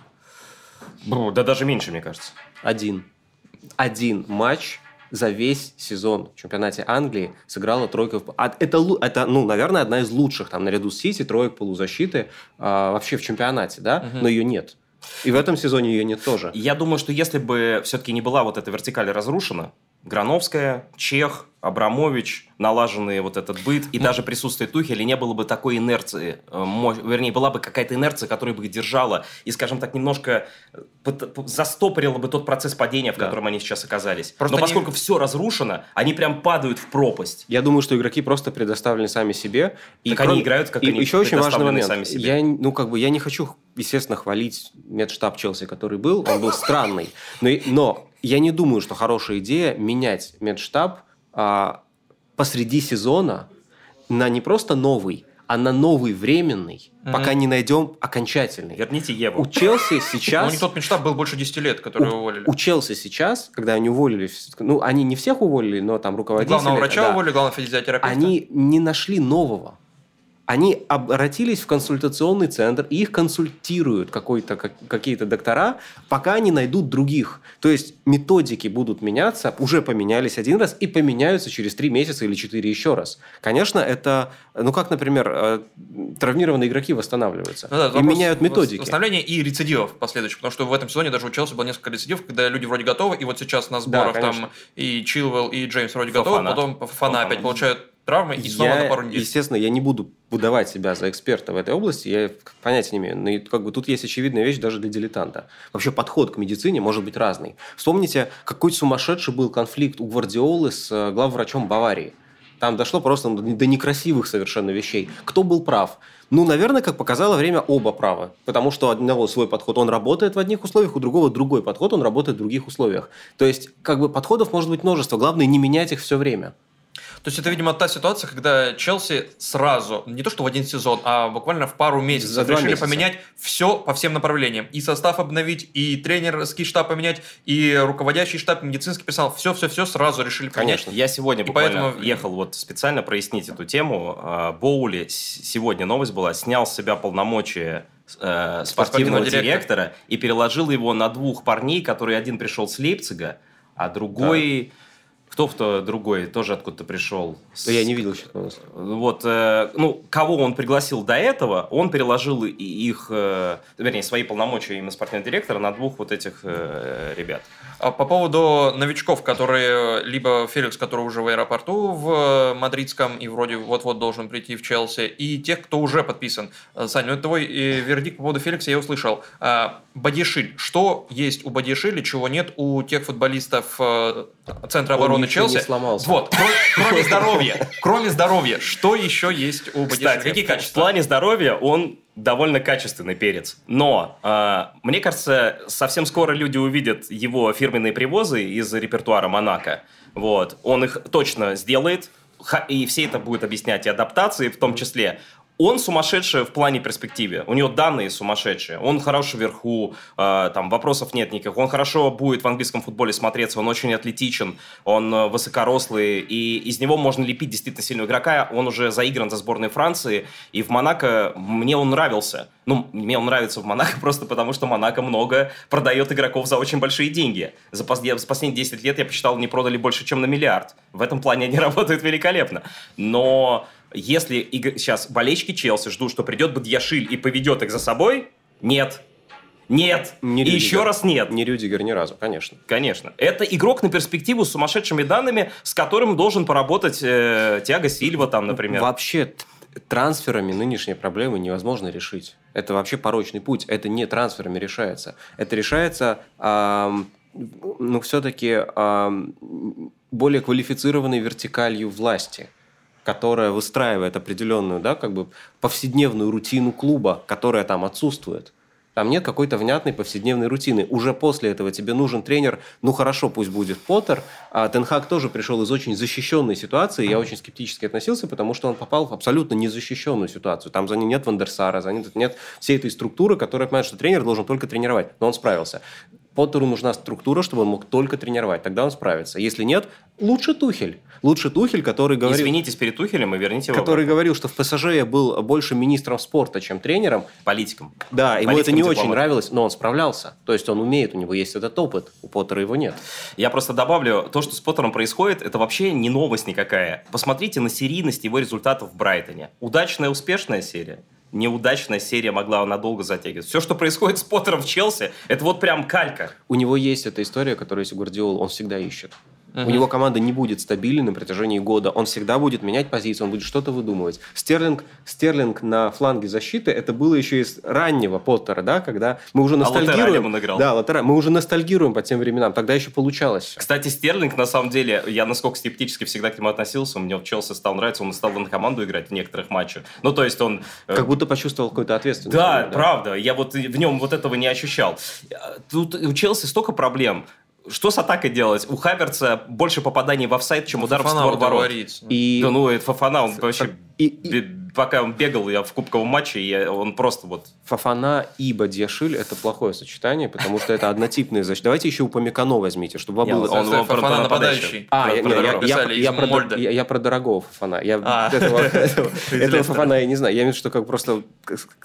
Speaker 3: Да даже меньше, мне кажется.
Speaker 2: Один. Один матч за весь сезон в чемпионате Англии сыграла тройка. А это, это, ну, наверное, одна из лучших, там, наряду с Сити, троек полузащиты а, вообще в чемпионате, да? Угу. Но ее нет. И в этом сезоне ее нет тоже.
Speaker 3: Я думаю, что если бы все-таки не была вот эта вертикаль разрушена, Грановская, Чех, Абрамович, налаженный вот этот быт, и ну, даже присутствие Тухеля не было бы такой инерции, э, вернее, была бы какая-то инерция, которая бы их держала, и, скажем так, немножко э, застопорила бы тот процесс падения, в да. котором они сейчас оказались. Просто Но поскольку все разрушено, они прям падают в пропасть.
Speaker 2: Я думаю, что игроки просто предоставлены сами себе.
Speaker 3: И так кроме... они играют, как и они
Speaker 2: еще очень важный момент. сами себе. Я, ну, как бы, я не хочу, естественно, хвалить медштаб Челси, который был, он был странный, но, но я не думаю, что хорошая идея менять медштаб а, посреди сезона на не просто новый, а на новый временный, mm-hmm. пока не найдем окончательный.
Speaker 3: Верните Еву.
Speaker 2: У Челси сейчас...
Speaker 1: У них тот медштаб был больше 10 лет, который уволили.
Speaker 2: У Челси сейчас, когда они уволили... Ну, они не всех уволили, но там руководители...
Speaker 1: Главного врача уволили, главного физиотерапевта.
Speaker 2: Они не нашли нового они обратились в консультационный центр, и их консультируют какой-то, какие-то доктора, пока они найдут других. То есть методики будут меняться, уже поменялись один раз и поменяются через три месяца или четыре еще раз. Конечно, это, ну как, например, э, травмированные игроки восстанавливаются ну, да, и меняют методики.
Speaker 1: Восстановление и рецидивов последующих, потому что в этом сезоне даже у Челси было несколько рецидивов, когда люди вроде готовы, и вот сейчас на сборах да, там и Чилвелл, и Джеймс вроде Фофана. готовы, потом Фана опять получают травмы и снова
Speaker 2: я,
Speaker 1: на пару недель.
Speaker 2: Естественно, я не буду выдавать себя за эксперта в этой области, я понятия не имею. Но как бы тут есть очевидная вещь даже для дилетанта. Вообще подход к медицине может быть разный. Вспомните, какой сумасшедший был конфликт у Гвардиолы с э, главврачом Баварии. Там дошло просто до некрасивых совершенно вещей. Кто был прав? Ну, наверное, как показало время, оба правы. Потому что у одного свой подход, он работает в одних условиях, у другого другой подход, он работает в других условиях. То есть, как бы подходов может быть множество. Главное, не менять их все время.
Speaker 1: То есть это, видимо, та ситуация, когда Челси сразу, не то что в один сезон, а буквально в пару месяцев За решили месяца. поменять все по всем направлениям. И состав обновить, и тренерский штаб поменять, и руководящий штаб, медицинский персонал. Все-все-все сразу решили
Speaker 3: поменять. Конечно. Я сегодня и буквально поэтому... ехал вот специально прояснить эту тему. А, Боули, сегодня новость была, снял с себя полномочия э, спортивного, спортивного директора. директора и переложил его на двух парней, которые один пришел с Лейпцига, а другой... Да кто-то другой тоже откуда-то пришел.
Speaker 2: Да я не видел новости.
Speaker 3: Вот, э, ну, кого он пригласил до этого, он переложил их, э, вернее, свои полномочия именно спортивного директора на двух вот этих э, ребят.
Speaker 1: А по поводу новичков, которые, либо Феликс, который уже в аэропорту в Мадридском и вроде вот-вот должен прийти в Челси, и тех, кто уже подписан. Сань, ну это твой э, вердикт по поводу Феликса я услышал. Бадишиль. Что есть у Бадишиля, чего нет у тех футболистов э, Центра обороны Челси?
Speaker 2: Не сломался.
Speaker 1: Вот, кроме здоровья. Кроме здоровья, что еще есть у Бадишиля?
Speaker 3: Кстати, какие качества? В плане здоровья он довольно качественный перец. Но, э, мне кажется, совсем скоро люди увидят его фирменные привозы из репертуара Монако. Вот. Он их точно сделает, и все это будет объяснять, и адаптации в том числе. Он сумасшедший в плане перспективе. У него данные сумасшедшие. Он хорош вверху, э, там вопросов нет никаких. Он хорошо будет в английском футболе смотреться. Он очень атлетичен, он э, высокорослый. И из него можно лепить действительно сильного игрока. Он уже заигран за сборной Франции. И в Монако мне он нравился. Ну, мне он нравится в Монако просто потому, что Монако много продает игроков за очень большие деньги. За, пос... за последние 10 лет я посчитал, не продали больше, чем на миллиард. В этом плане они работают великолепно. Но если иг... сейчас болельщики Челси ждут, что придет Бадьяшиль и поведет их за собой, нет. Нет. Не и еще раз нет.
Speaker 2: Не Рюдигер ни разу, конечно.
Speaker 3: Конечно. Это игрок на перспективу с сумасшедшими данными, с которым должен поработать э, Тиаго Сильва там, например.
Speaker 2: Вообще, трансферами нынешние проблемы невозможно решить. Это вообще порочный путь. Это не трансферами решается. Это решается, эм, ну, все-таки эм, более квалифицированной вертикалью власти – которая выстраивает определенную, да, как бы повседневную рутину клуба, которая там отсутствует. Там нет какой-то внятной повседневной рутины. Уже после этого тебе нужен тренер. Ну хорошо, пусть будет Поттер. А Тенхак тоже пришел из очень защищенной ситуации. Я очень скептически относился, потому что он попал в абсолютно незащищенную ситуацию. Там за ним нет Вандерсара, за ним нет всей этой структуры, которая понимает, что тренер должен только тренировать. Но он справился. Поттеру нужна структура, чтобы он мог только тренировать. Тогда он справится. Если нет, лучше Тухель. Лучше Тухель, который говорил...
Speaker 3: Извинитесь перед Тухелем и верните
Speaker 2: его. Который говорил, что в ПСЖ я был больше министром спорта, чем тренером.
Speaker 3: Политиком.
Speaker 2: Да, ему Политиком это не дипломат. очень нравилось, но он справлялся. То есть он умеет, у него есть этот опыт. У Поттера его нет.
Speaker 3: Я просто добавлю, то, что с Поттером происходит, это вообще не новость никакая. Посмотрите на серийность его результатов в Брайтоне. Удачная, успешная серия неудачная серия могла надолго затягивать. Все, что происходит с Поттером в Челси, это вот прям калька.
Speaker 2: У него есть эта история, которую если Гвардиол, он всегда ищет. Угу. У него команда не будет стабильной на протяжении года. Он всегда будет менять позицию, он будет что-то выдумывать. Стерлинг, Стерлинг на фланге защиты, это было еще из раннего Поттера, да, когда мы уже ностальгируем. А он играл. Да, Латера, мы уже ностальгируем по тем временам. Тогда еще получалось.
Speaker 3: Кстати, Стерлинг, на самом деле, я насколько скептически всегда к нему относился, мне в Челси стал нравиться, он стал на команду играть в некоторых матчах. Ну, то есть он...
Speaker 2: Э, как будто почувствовал какую-то ответственность.
Speaker 3: Да, да, правда. Я вот в нем вот этого не ощущал. Тут у Челси столько проблем что с атакой делать? У Хаверца больше попаданий в офсайд, чем ударов в створ ворот. И... Да ну, это Фафана, он вообще и, и... Пока он бегал, я в кубковом матче, я, он просто вот...
Speaker 2: Фафана и Бадьяшиль – это плохое сочетание, потому что это однотипные защиты. Давайте еще у Упамекано возьмите, чтобы было...
Speaker 1: Он, он, он Фафана нападающий. А, я,
Speaker 2: про, дорогого Фафана. А. этого, Фафана я не знаю. Я имею в виду, что как просто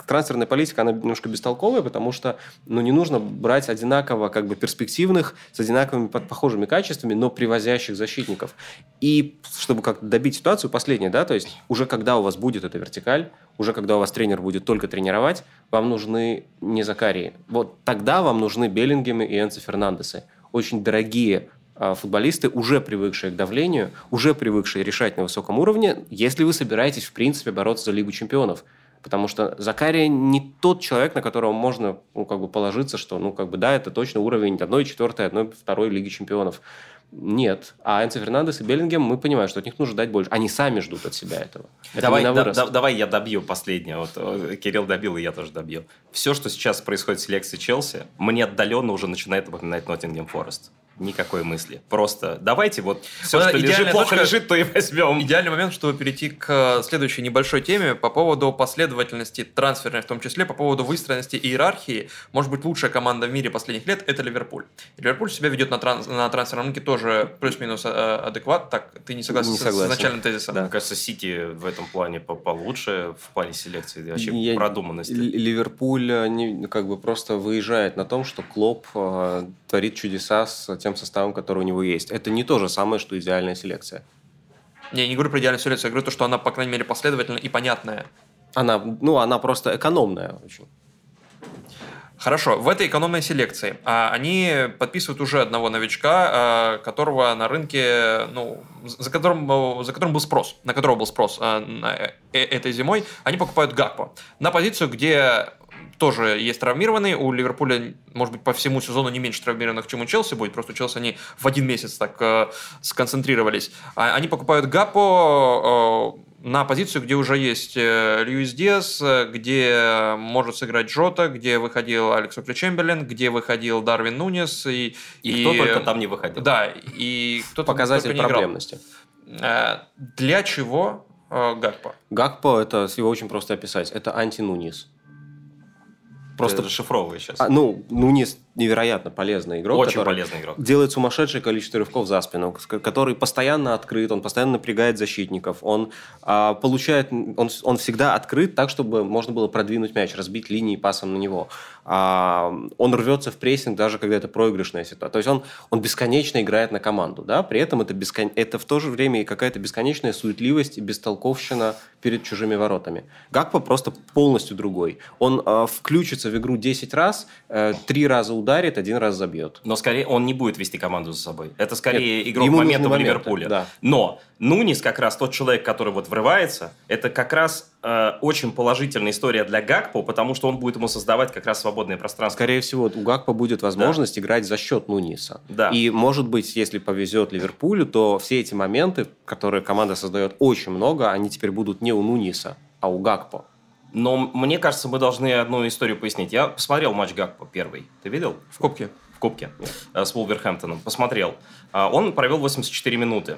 Speaker 2: трансферная политика, она немножко бестолковая, потому что ну, не нужно брать одинаково как бы перспективных, с одинаковыми похожими качествами, но привозящих защитников. И чтобы как-то добить ситуацию, последнее, да, то есть уже когда у вас будет эта вертикаль, уже когда у вас тренер будет только тренировать, вам нужны не Закарии. Вот тогда вам нужны Беллингемы и Энцо Фернандесы. Очень дорогие а, футболисты, уже привыкшие к давлению, уже привыкшие решать на высоком уровне, если вы собираетесь, в принципе, бороться за Лигу чемпионов. Потому что Закария не тот человек, на которого можно ну, как бы положиться, что, ну, как бы, да, это точно уровень 1-4, 1-2 Лиги чемпионов. Нет. А Энцо Фернандес и Беллингем, мы понимаем, что от них нужно ждать больше. Они сами ждут от себя этого.
Speaker 3: Это давай, да, да, давай я добью последнее. Вот э, Кирилл добил, и я тоже добью. Все, что сейчас происходит в селекции Челси, мне отдаленно уже начинает напоминать Ноттингем Форест никакой мысли. Просто давайте вот все, что лежит, плохо точка, лежит, то и возьмем.
Speaker 1: Идеальный момент, чтобы перейти к следующей небольшой теме по поводу последовательности трансферной, в том числе по поводу выстроенности иерархии. Может быть, лучшая команда в мире последних лет – это Ливерпуль. Ливерпуль себя ведет на, транс, на трансферном рынке тоже плюс-минус э, адекват. Так, ты не согласен, не согласен. с, с начальным тезисом?
Speaker 3: Да. Мне кажется, Сити в этом плане получше в плане селекции, вообще Я, продуманности.
Speaker 2: Ливерпуль э, не, как бы просто выезжает на том, что Клоп э, творит чудеса с тем составом, который у него есть. Это не то же самое, что идеальная селекция.
Speaker 1: Не, я не говорю про идеальную селекцию, я говорю то, что она, по крайней мере, последовательная и понятная.
Speaker 2: Она, ну, она просто экономная очень.
Speaker 1: Хорошо, в этой экономной селекции а, они подписывают уже одного новичка, а, которого на рынке, ну, за которым, за которым был спрос, на которого был спрос а, на, э, этой зимой, они покупают Гакпо на позицию, где тоже есть травмированные. У Ливерпуля, может быть, по всему сезону не меньше травмированных, чем у Челси будет. Просто у Челси они в один месяц так э, сконцентрировались. А, они покупают Гапо э, на позицию, где уже есть э, Льюис Диас, где может сыграть Джота, где выходил Алекс Окли Чемберлин, где выходил Дарвин Нунес.
Speaker 3: И, и, и кто только там не выходил.
Speaker 1: Да, и кто-то
Speaker 2: Показатель
Speaker 1: не
Speaker 2: проблемности.
Speaker 1: Играл. Э, для чего э, Гакпо?
Speaker 2: Гакпо, это его очень просто описать, это анти-Нунис.
Speaker 3: Просто расшифровывай сейчас.
Speaker 2: А, ну, Нунис невероятно полезный игрок.
Speaker 3: Очень полезный игрок.
Speaker 2: Делает сумасшедшее количество рывков за спину, который постоянно открыт, он постоянно напрягает защитников, он а, получает, он, он всегда открыт так, чтобы можно было продвинуть мяч, разбить линии пасом на него. А, он рвется в прессинг, даже когда это проигрышная ситуация. То есть он, он бесконечно играет на команду, да, при этом это, бескон... это в то же время и какая-то бесконечная суетливость и бестолковщина перед чужими воротами. Гакпо просто полностью другой. Он а, включится в игру 10 раз, а, э, 3 раза ударит, один раз забьет.
Speaker 3: Но скорее он не будет вести команду за собой. Это скорее Нет, игрок момента в Ливерпуле.
Speaker 2: Да.
Speaker 3: Но Нунис как раз тот человек, который вот врывается, это как раз э, очень положительная история для Гакпо, потому что он будет ему создавать как раз свободное пространство.
Speaker 2: Скорее всего, у Гакпо будет возможность да. играть за счет Нуниса.
Speaker 3: Да.
Speaker 2: И, может быть, если повезет Ливерпулю, то все эти моменты, которые команда создает очень много, они теперь будут не у Нуниса, а у Гакпо.
Speaker 3: Но мне кажется, мы должны одну историю пояснить. Я посмотрел матч Гакпо первый. Ты видел?
Speaker 1: В Кубке.
Speaker 3: В Кубке. Э, с Вулверхэмптоном. Посмотрел. Э, он провел 84 минуты.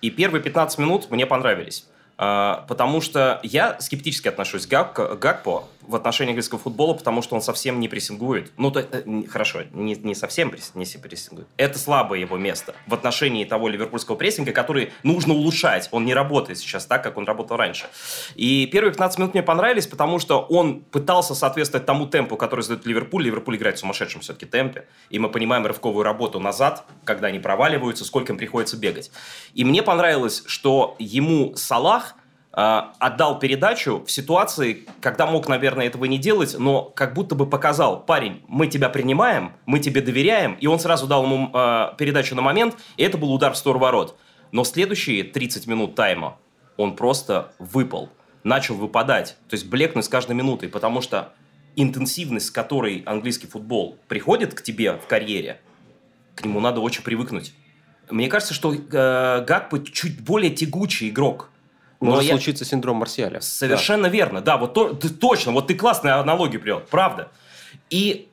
Speaker 3: И первые 15 минут мне понравились. Э, потому что я скептически отношусь к Гакпо в отношении английского футбола, потому что он совсем не прессингует. Ну, то, э, хорошо, не, не совсем не прессингует. Это слабое его место в отношении того ливерпульского прессинга, который нужно улучшать. Он не работает сейчас так, как он работал раньше. И первые 15 минут мне понравились, потому что он пытался соответствовать тому темпу, который задает Ливерпуль. Ливерпуль играет в сумасшедшем все-таки темпе. И мы понимаем рывковую работу назад, когда они проваливаются, сколько им приходится бегать. И мне понравилось, что ему Салах – отдал передачу в ситуации, когда мог, наверное, этого не делать, но как будто бы показал, парень, мы тебя принимаем, мы тебе доверяем, и он сразу дал ему э, передачу на момент, и это был удар в сторону ворот. Но следующие 30 минут тайма он просто выпал, начал выпадать, то есть блекнуть с каждой минутой, потому что интенсивность, с которой английский футбол приходит к тебе в карьере, к нему надо очень привыкнуть. Мне кажется, что э, Гакпо чуть более тягучий игрок –
Speaker 2: может я... случиться синдром Марсиаля.
Speaker 3: Совершенно да. верно, да, вот то, ты, точно, вот ты классную аналогию привел, правда. И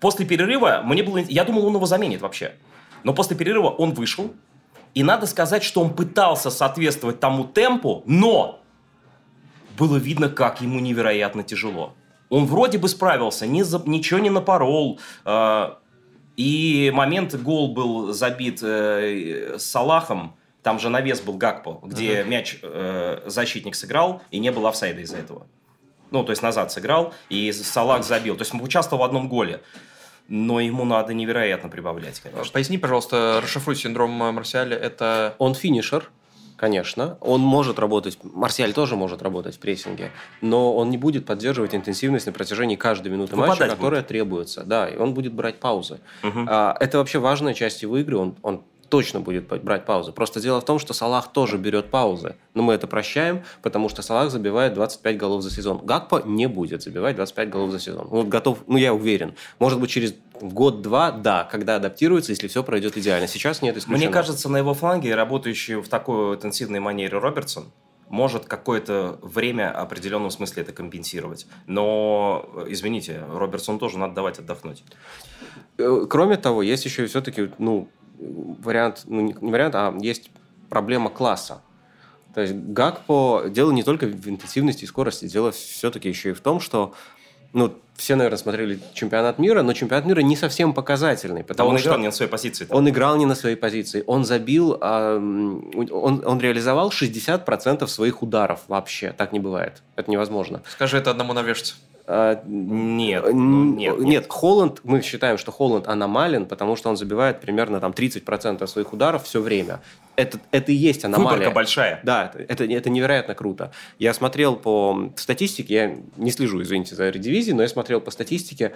Speaker 3: после перерыва мне было, я думал, он его заменит вообще, но после перерыва он вышел, и надо сказать, что он пытался соответствовать тому темпу, но было видно, как ему невероятно тяжело. Он вроде бы справился, ни за, ничего не напорол, э, и момент гол был забит э, Салахом, там же навес был Гакпо, где uh-huh. мяч э, защитник сыграл, и не было офсайда из-за этого. Ну, то есть назад сыграл, и Салах забил. То есть он участвовал в одном голе. Но ему надо невероятно прибавлять, конечно.
Speaker 1: Поясни, пожалуйста, расшифруй синдром Марсиаля. Это...
Speaker 2: Он финишер, конечно. Он может работать, Марсиаль тоже может работать в прессинге, но он не будет поддерживать интенсивность на протяжении каждой минуты Выпадать матча, которая будет. требуется. Да, и он будет брать паузы. Угу. А, это вообще важная часть его игры. Он, он точно будет брать паузы. Просто дело в том, что Салах тоже берет паузы. Но мы это прощаем, потому что Салах забивает 25 голов за сезон. Гакпо не будет забивать 25 голов за сезон. Вот готов, ну я уверен. Может быть, через год-два, да, когда адаптируется, если все пройдет идеально. Сейчас нет исключено.
Speaker 3: Мне кажется, на его фланге, работающий в такой интенсивной манере Робертсон, может какое-то время в определенном смысле это компенсировать. Но, извините, Робертсон тоже надо давать отдохнуть.
Speaker 2: Э, кроме того, есть еще и все-таки, ну, вариант, ну не вариант, а есть проблема класса. То есть Гакпо дело не только в интенсивности и скорости, дело все-таки еще и в том, что ну, все, наверное, смотрели чемпионат мира, но чемпионат мира не совсем показательный.
Speaker 3: Потому он что играл не на своей позиции.
Speaker 2: Там. Он играл не на своей позиции. Он забил, э, он, он реализовал 60% своих ударов вообще. Так не бывает. Это невозможно.
Speaker 1: Скажи это одному навешаться.
Speaker 2: А, нет, ну, нет, нет. Нет, Холланд, мы считаем, что Холланд аномален, потому что он забивает примерно там 30% своих ударов все время. Это, это и есть аномалия.
Speaker 3: Выборка большая.
Speaker 2: Да, это, это невероятно круто. Я смотрел по статистике, я не слежу, извините, за редивизией, но я смотрел по статистике,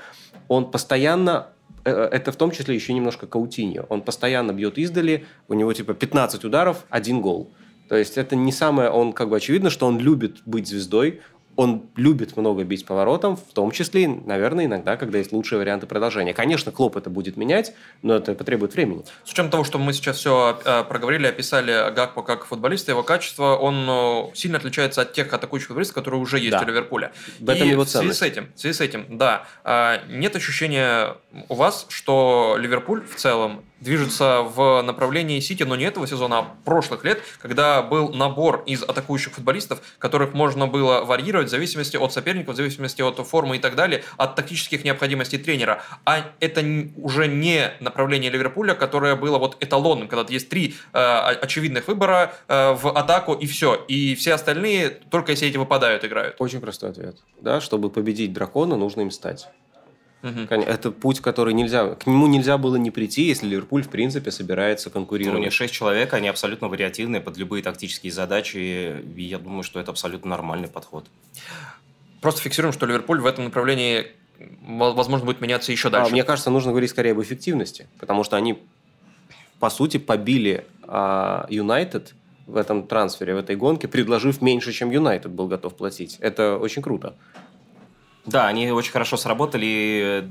Speaker 2: он постоянно э, это в том числе еще немножко Каутиньо. Он постоянно бьет издали, у него типа 15 ударов, один гол. То есть это не самое, он как бы очевидно, что он любит быть звездой, он любит много бить поворотом, в том числе, наверное, иногда, когда есть лучшие варианты продолжения. Конечно, Клоп это будет менять, но это потребует времени.
Speaker 1: С учетом того, что мы сейчас все э, проговорили, описали Гакпо как футболиста, его качество, он э, сильно отличается от тех атакующих футболистов, которые уже есть да. у Ливерпуля.
Speaker 2: В этом
Speaker 1: И
Speaker 2: его
Speaker 1: ценность. В связи с этим, в связи с этим, да, э, нет ощущения у вас, что Ливерпуль в целом движется в направлении Сити, но не этого сезона, а прошлых лет, когда был набор из атакующих футболистов, которых можно было варьировать в зависимости от соперников, в зависимости от формы и так далее, от тактических необходимостей тренера. А это уже не направление Ливерпуля, которое было вот эталонным, когда есть три э, очевидных выбора э, в атаку и все. И все остальные, только если эти выпадают, играют.
Speaker 2: Очень простой ответ. Да, чтобы победить дракона, нужно им стать. Угу. Это путь, который нельзя... К нему нельзя было не прийти, если Ливерпуль, в принципе, собирается конкурировать. Ну,
Speaker 3: у них шесть человек, они абсолютно вариативные под любые тактические задачи, и я думаю, что это абсолютно нормальный подход.
Speaker 1: Просто фиксируем, что Ливерпуль в этом направлении, возможно, будет меняться еще дальше.
Speaker 2: А, мне кажется, нужно говорить скорее об эффективности, потому что они, по сути, побили а, Юнайтед в этом трансфере, в этой гонке, предложив меньше, чем Юнайтед был готов платить. Это очень круто.
Speaker 3: Да, они очень хорошо сработали.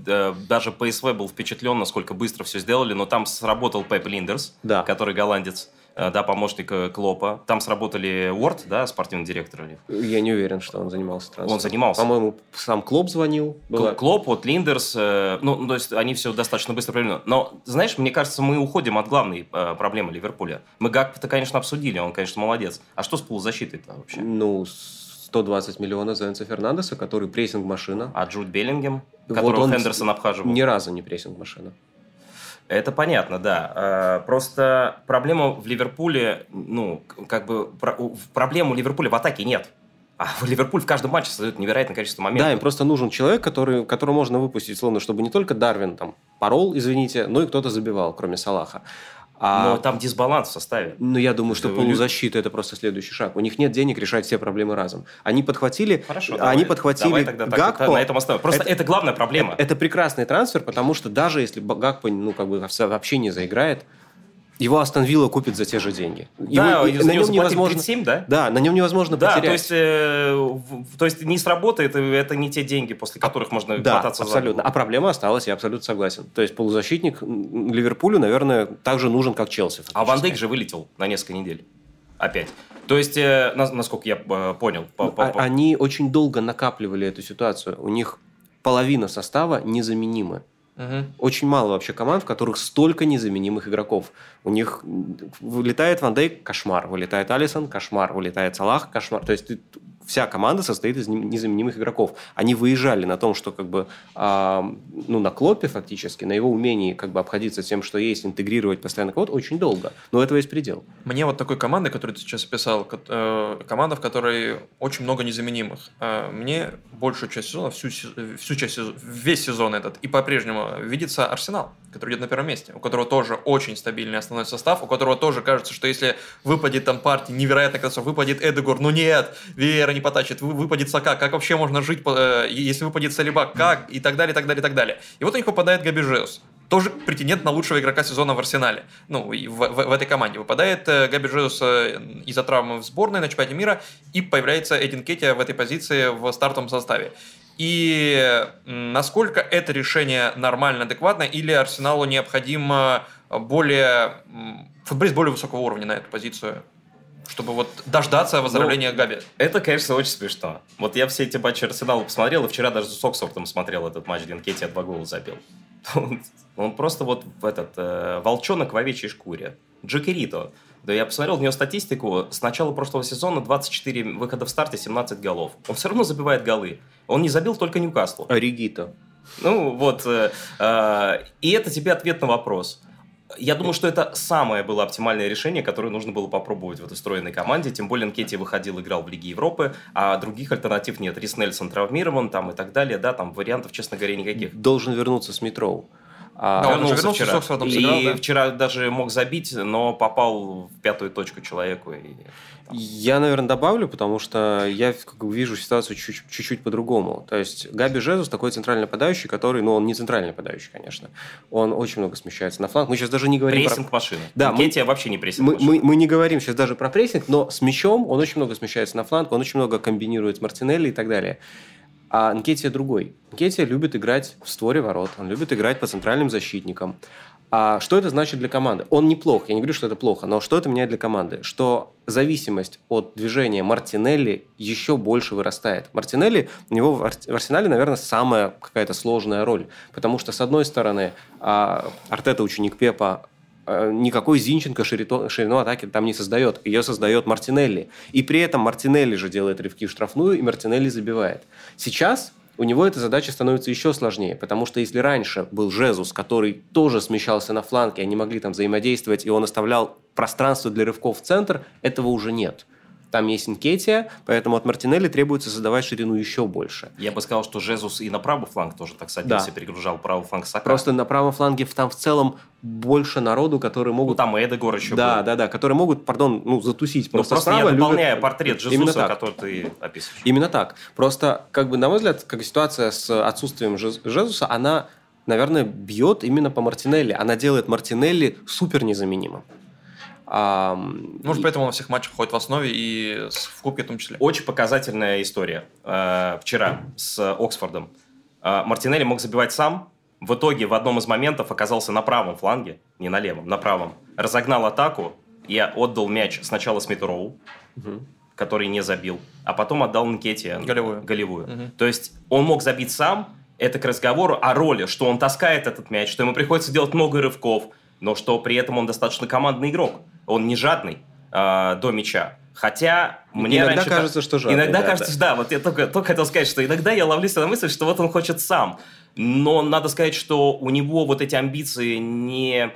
Speaker 3: Даже ПСВ был впечатлен, насколько быстро все сделали. Но там сработал Пеп Линдерс, да. который голландец э, да, помощник э, Клопа. Там сработали Уорд, да, спортивный директор.
Speaker 2: Я не уверен, что он занимался
Speaker 3: трансфером. Он занимался.
Speaker 2: По-моему, сам Клоп звонил.
Speaker 3: Была... Клоп, вот Линдерс, э, ну, ну, то есть они все достаточно быстро провели. Но, знаешь, мне кажется, мы уходим от главной проблемы Ливерпуля. Мы Гакпа-то, конечно, обсудили, он, конечно, молодец. А что с полузащитой-то вообще?
Speaker 2: Ну, 120 миллионов за Энцо Фернандеса, который прессинг-машина.
Speaker 3: А Джуд Беллингем, которого вот он Хендерсон обхаживал?
Speaker 2: Ни разу не прессинг-машина.
Speaker 3: Это понятно, да. А, просто проблема в Ливерпуле, ну, как бы, проблему Ливерпуля в атаке нет. А в Ливерпуль в каждом матче создает невероятное количество моментов.
Speaker 2: Да, им просто нужен человек, который, которого можно выпустить, словно, чтобы не только Дарвин там порол, извините, но и кто-то забивал, кроме Салаха.
Speaker 3: А... Но там дисбаланс в составе.
Speaker 2: Ну, я думаю, что полузащита – это просто следующий шаг. У них нет денег решать все проблемы разом. Они подхватили, Хорошо, давай, они подхватили давай тогда Гакпо. Так,
Speaker 3: на этом оставим. Просто это, это главная проблема.
Speaker 2: Это, это прекрасный трансфер, потому что даже если Гакпо ну, как бы вообще не заиграет, его Астон Вилла купит за те же деньги.
Speaker 3: Да, его, на нем невозможно, 37, да?
Speaker 2: Да, на нем невозможно
Speaker 3: да,
Speaker 2: потерять.
Speaker 3: То есть, э, то есть не сработает, это не те деньги, после которых а, можно
Speaker 2: да, кататься абсолютно. А проблема осталась, я абсолютно согласен. То есть полузащитник Ливерпулю, наверное, также нужен, как Челси.
Speaker 3: Фактически. А Ван Дейк же вылетел на несколько недель. Опять. То есть, э, насколько я э, понял... По,
Speaker 2: по, по... Они очень долго накапливали эту ситуацию. У них половина состава незаменимы. Угу. Очень мало вообще команд, в которых столько незаменимых игроков. У них вылетает Ван Дейк – кошмар, вылетает Алисон – кошмар, вылетает Салах – кошмар. То есть ты вся команда состоит из незаменимых игроков. Они выезжали на том, что как бы, э, ну, на Клопе фактически, на его умении как бы обходиться тем, что есть, интегрировать постоянно кого-то очень долго. Но этого есть предел.
Speaker 1: Мне вот такой команды, которую ты сейчас описал, э, команда, в которой очень много незаменимых. Э, мне большую часть сезона, всю, всю часть весь сезон этот, и по-прежнему видится Арсенал, который идет на первом месте, у которого тоже очень стабильный основной состав, у которого тоже кажется, что если выпадет там партия, невероятно катастрофа, выпадет Эдегор, ну нет, Вера не потащит, выпадет Сака, как вообще можно жить, э, если выпадет Салиба, как, и так далее, и так далее, и так далее. И вот у них попадает Габи Жеус, тоже претендент на лучшего игрока сезона в Арсенале. Ну, в, в, в этой команде. Выпадает э, Габи Жеус э, из-за травмы в сборной на чемпионате мира, и появляется Эдин Кетти в этой позиции в стартовом составе. И насколько это решение нормально, адекватно, или Арсеналу необходимо более футболист более высокого уровня на эту позицию? Чтобы вот дождаться выздоровления ну, Габи.
Speaker 3: Это, конечно, очень смешно. Вот я все эти матчи Арсенала посмотрел, и вчера даже с Оксфордом смотрел этот матч, где Нкетти два гола забил. Он, он просто вот этот э, волчонок в овечьей шкуре. Джокерито. Да я посмотрел у него статистику. С начала прошлого сезона 24 выхода в старте, 17 голов. Он все равно забивает голы. Он не забил только Ньюкаслу.
Speaker 2: Оригито.
Speaker 3: Ну вот. Э, э, и это тебе ответ на вопрос. Я думаю, что это самое было оптимальное решение, которое нужно было попробовать в этой стройной команде. Тем более Нкетти выходил, играл в Лиге Европы, а других альтернатив нет. Рис Нельсон травмирован там и так далее. Да, там вариантов, честно говоря, никаких.
Speaker 2: Должен вернуться с Митроу.
Speaker 3: А, да, он вернулся, вернулся вчера. Соксфордом сыграл, и да? вчера даже мог забить, но попал в пятую точку человеку. И...
Speaker 2: Я, наверное, добавлю, потому что я как бы, вижу ситуацию чуть-чуть по-другому. То есть Габи Жезус такой центральный нападающий, который, ну, он не центральный нападающий, конечно. Он очень много смещается на фланг. Мы сейчас даже не говорим
Speaker 3: прессинг про... машины. Да, мы, вообще не прессинг
Speaker 2: мы, мы, мы не говорим сейчас даже про прессинг, но с мячом он очень много смещается на фланг, он очень много комбинирует с Мартинелли и так далее. А Нкетия другой. Нкетия любит играть в створе ворот, он любит играть по центральным защитникам. А что это значит для команды? Он неплох, я не говорю, что это плохо, но что это меняет для команды? Что зависимость от движения Мартинелли еще больше вырастает. Мартинелли, у него в арсенале, наверное, самая какая-то сложная роль. Потому что, с одной стороны, а, Артета ученик Пепа, никакой Зинченко ширину, ширину атаки там не создает. Ее создает Мартинелли. И при этом Мартинелли же делает рывки в штрафную, и Мартинелли забивает. Сейчас у него эта задача становится еще сложнее, потому что если раньше был Жезус, который тоже смещался на фланге, они могли там взаимодействовать, и он оставлял пространство для рывков в центр, этого уже нет. Там есть Инкетия, поэтому от Мартинелли требуется задавать ширину еще больше.
Speaker 3: Я бы сказал, что Жезус и на правый фланг тоже так садился, да. перегружал правый фланг Сака.
Speaker 2: Просто на правом фланге там в целом больше народу, которые могут...
Speaker 3: Ну, там Эдегор еще
Speaker 2: Да, был. да, да, которые могут, пардон, ну, затусить.
Speaker 3: Ну, просто, просто справа я дополняю любят... портрет Жезуса, Именно так. который ты описываешь.
Speaker 2: Именно так. Просто, как бы, на мой взгляд, как ситуация с отсутствием Жезуса, она наверное, бьет именно по Мартинелли. Она делает Мартинелли супер незаменимым.
Speaker 1: А, Может, и... поэтому он во всех матчах ходит в основе и в Кубке в том числе.
Speaker 3: Очень показательная история. Э, вчера с Оксфордом. Э, Мартинелли мог забивать сам. В итоге в одном из моментов оказался на правом фланге, не на левом, на правом. Разогнал атаку и отдал мяч сначала Смиту Роу, угу. который не забил, а потом отдал Нкете
Speaker 1: голевую.
Speaker 3: голевую. Угу. То есть он мог забить сам, это к разговору о роли, что он таскает этот мяч, что ему приходится делать много рывков, но что при этом он достаточно командный игрок. Он не жадный э, до мяча. Хотя мне
Speaker 2: иногда
Speaker 3: раньше
Speaker 2: кажется, что жадный.
Speaker 3: Иногда да, кажется, да. да. Вот я только, только хотел сказать, что иногда я ловлюсь на мысль, что вот он хочет сам. Но надо сказать, что у него вот эти амбиции не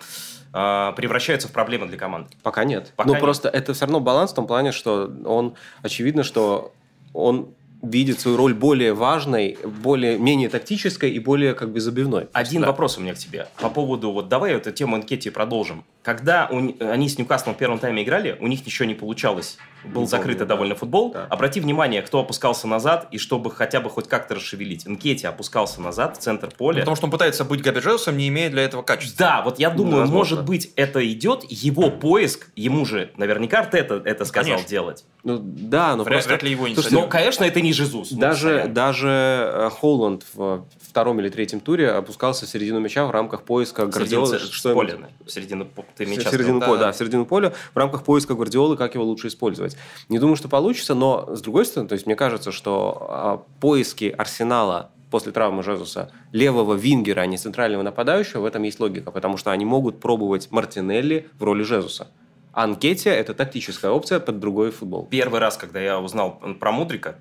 Speaker 3: э, превращаются в проблемы для команды.
Speaker 2: Пока нет. Пока ну, нет. просто это все равно баланс в том плане, что он, очевидно, что он видит свою роль более важной, более менее тактической и более как бы забивной.
Speaker 3: Один да. вопрос у меня к тебе по поводу вот давай эту тему анкете продолжим. Когда у, они с Ньюкаслом в первом тайме играли, у них ничего не получалось. Был не закрытый помню, довольно да. футбол. Да. Обрати внимание, кто опускался назад, и чтобы хотя бы хоть как-то расшевелить. Нкети опускался назад в центр поля.
Speaker 1: Потому что он пытается быть Габи Джеусом, не имея для этого качества.
Speaker 3: Да, вот я думаю, ну, может быть, это идет, его поиск, ему же наверняка Артета это сказал Конечно. делать.
Speaker 2: Ну да, но
Speaker 1: вряд, просто... Вряд ли его не
Speaker 3: Слушайте, Ну, конечно, это не Жезус.
Speaker 2: Даже, даже э, Холланд в втором или третьем туре опускался в середину мяча в рамках поиска Гвардиолы.
Speaker 3: Что поля, в середину ты
Speaker 2: мяча. В середину поля, да, в середину поля в рамках поиска Гвардиолы, как его лучше использовать. Не думаю, что получится, но с другой стороны, то есть мне кажется, что а, поиски Арсенала после травмы Жезуса левого вингера, а не центрального нападающего, в этом есть логика, потому что они могут пробовать Мартинелли в роли Жезуса. Анкетия – это тактическая опция под другой футбол.
Speaker 3: Первый раз, когда я узнал про Мудрика,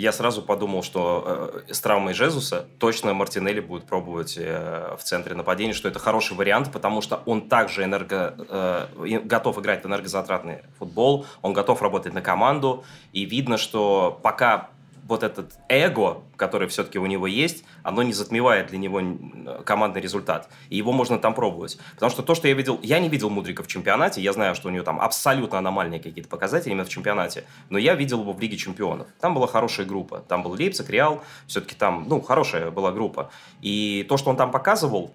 Speaker 3: я сразу подумал, что э, с травмой Жезуса точно Мартинелли будет пробовать э, в центре нападения, что это хороший вариант, потому что он также энерго, э, готов играть в энергозатратный футбол, он готов работать на команду, и видно, что пока вот этот эго, который все-таки у него есть, оно не затмевает для него командный результат. И его можно там пробовать. Потому что то, что я видел... Я не видел Мудрика в чемпионате. Я знаю, что у него там абсолютно аномальные какие-то показатели именно в чемпионате. Но я видел его в Лиге чемпионов. Там была хорошая группа. Там был Лейпциг, Реал. Все-таки там, ну, хорошая была группа. И то, что он там показывал,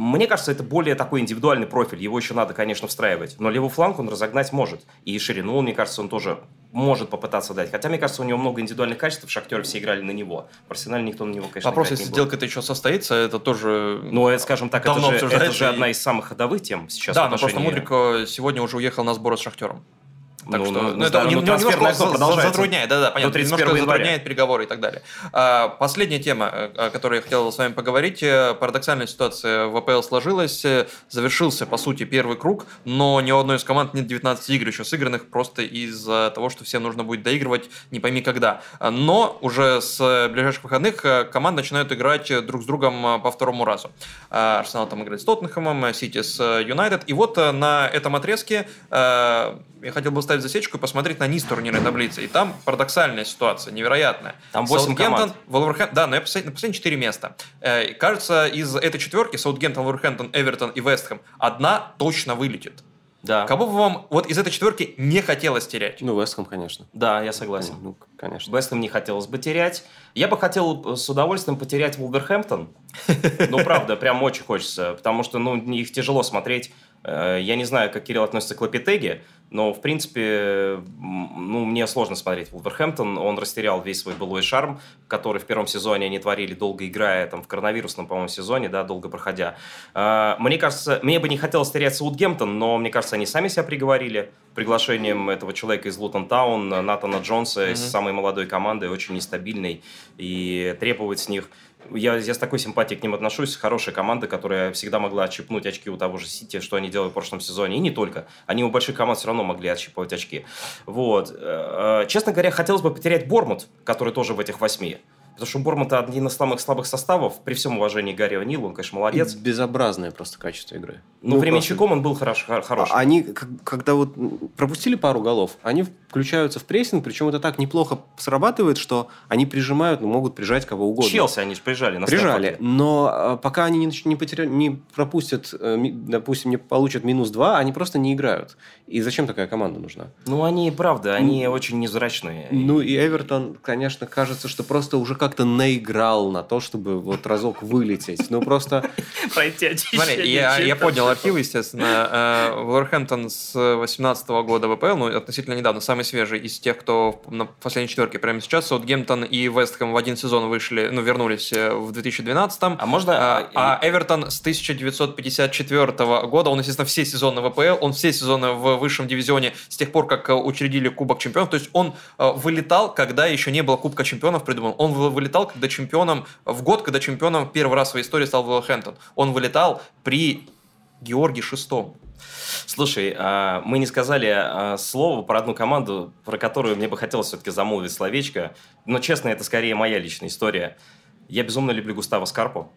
Speaker 3: мне кажется, это более такой индивидуальный профиль. Его еще надо, конечно, встраивать. Но левый фланг он разогнать может. И ширину, мне кажется, он тоже может попытаться дать. Хотя, мне кажется, у него много индивидуальных качеств, в Шахтере все играли на него. В Арсенале никто на него, конечно,
Speaker 1: Вопрос, если сделка это еще состоится, это тоже
Speaker 3: Ну, это, скажем так, это же, это же одна из самых ходовых тем сейчас
Speaker 1: Да, но просто Мудрик сегодня уже уехал на сборы с Шахтером. Так ну, что, ну, ну, это ну, немножко затрудняет, да, да, понятно, немножко января. затрудняет переговоры и так далее. А, последняя тема, о которой я хотел с вами поговорить. Парадоксальная ситуация в АПЛ сложилась. Завершился, по сути, первый круг, но ни у одной из команд нет 19 игр еще сыгранных, просто из-за того, что всем нужно будет доигрывать не пойми когда. Но уже с ближайших выходных команды начинают играть друг с другом по второму разу. Арсенал там играет с Тоттенхэмом, Сити с Юнайтед. И вот на этом отрезке я хотел бы ставить засечку и посмотреть на низ турнирной таблицы. И там парадоксальная ситуация, невероятная.
Speaker 3: Там 8 команд.
Speaker 1: Волверхэмптон, да, но я посмотрел на последние 4 места. Э, кажется, из этой четверки Саутгемптон, Волверхэмптон, Эвертон и Вестхэм одна точно вылетит. Да. Кого бы вам вот из этой четверки не хотелось терять?
Speaker 2: Ну, Вестхэм, конечно.
Speaker 3: Да, я согласен.
Speaker 2: Ну, конечно.
Speaker 3: Вестхэм не хотелось бы терять. Я бы хотел с удовольствием потерять Вулверхэмптон. Ну, правда, прям очень хочется. Потому что, ну, их тяжело смотреть. Э, я не знаю, как Кирилл относится к Лапитеге, но, в принципе, ну, мне сложно смотреть Вулверхэмптон. Он растерял весь свой былой шарм, который в первом сезоне они творили, долго играя, там, в коронавирусном, по-моему, сезоне, да, долго проходя. А, мне кажется, мне бы не хотелось терять Саутгемптон, но, мне кажется, они сами себя приговорили приглашением этого человека из Лутон Таун, Натана Джонса, mm-hmm. из самой молодой команды, очень нестабильной, и требовать с них я, я с такой симпатией к ним отношусь. Хорошая команда, которая всегда могла отщипнуть очки у того же Сити, что они делали в прошлом сезоне. И не только. Они у больших команд все равно могли отщипывать очки. Вот. Э, э, честно говоря, хотелось бы потерять Бормут, который тоже в этих восьми. Потому что у Бормута один из самых слабых составов, при всем уважении Гарри Нилу, он, конечно, молодец. И
Speaker 2: безобразное просто качество игры.
Speaker 3: Ну, ну временщиком просто... он был хорош, хороший.
Speaker 2: Они, когда вот пропустили пару голов, они включаются в прессинг, причем это так неплохо срабатывает, что они прижимают, ну, могут прижать кого угодно.
Speaker 3: Челси они же прижали на
Speaker 2: Прижали, но а, пока они не, не, потеряли, не пропустят, э, допустим, не получат минус два, они просто не играют. И зачем такая команда нужна?
Speaker 3: Ну, они, правда, они ну, очень невзрачные.
Speaker 2: Ну, и Эвертон, конечно, кажется, что просто уже как-то наиграл на то, чтобы вот разок вылететь. Ну, просто...
Speaker 3: Пройти
Speaker 1: Смотри, я, я поднял архивы, естественно. Э, Вулверхэмптон с 18 года ВПЛ, ну, относительно недавно, самый свежий из тех, кто на последней четверке прямо сейчас. Саутгемптон и Вестхэм в один сезон вышли, ну, вернулись э, в 2012
Speaker 3: А можно...
Speaker 1: А, а Эвертон с 1954 года, он, естественно, все сезоны ВПЛ, он все сезоны в высшем дивизионе с тех пор, как э, учредили Кубок Чемпионов. То есть он вылетал, когда еще не было Кубка Чемпионов придуман. Он вылетал, когда чемпионом, в год, когда чемпионом первый раз в своей истории стал Вулверхэмптон. Он вылетал при Георгии Шестом.
Speaker 3: Слушай, а, мы не сказали а, слово про одну команду, про которую мне бы хотелось все-таки замолвить словечко. Но, честно, это скорее моя личная история. Я безумно люблю Густава Скарпу.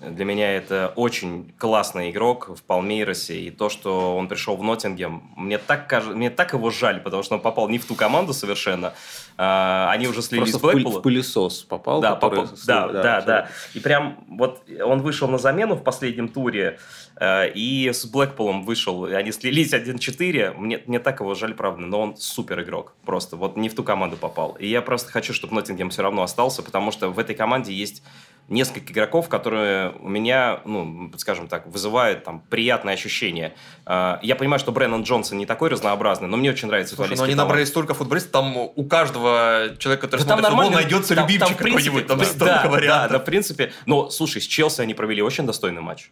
Speaker 3: Для меня это очень классный игрок в Палмейросе, и то, что он пришел в Ноттингем, мне так, кажется, мне так его жаль, потому что он попал не в ту команду совершенно. А, они уже слились
Speaker 2: Просто в Блэкпула. в пылесос попал.
Speaker 3: Да, попал, да, да, да, да. И прям вот он вышел на замену в последнем туре, э, и с Блэкпулом вышел, они слились 1-4. Мне, мне так его жаль, правда, но он супер игрок. Просто вот не в ту команду попал. И я просто хочу, чтобы Ноттингем все равно остался, потому что в этой команде есть несколько игроков, которые у меня, ну, скажем так, вызывают там приятные ощущения. А, я понимаю, что Брэннон Джонсон не такой разнообразный, но мне очень нравится
Speaker 1: Слушай, но они талант. набрали столько футболистов, там у каждого человека, который да смотрит футбол, найдется там, любимчик какой-нибудь, там столько
Speaker 3: да, вариантов. Да, да, в принципе. Но, слушай, с Челси они провели очень достойный матч.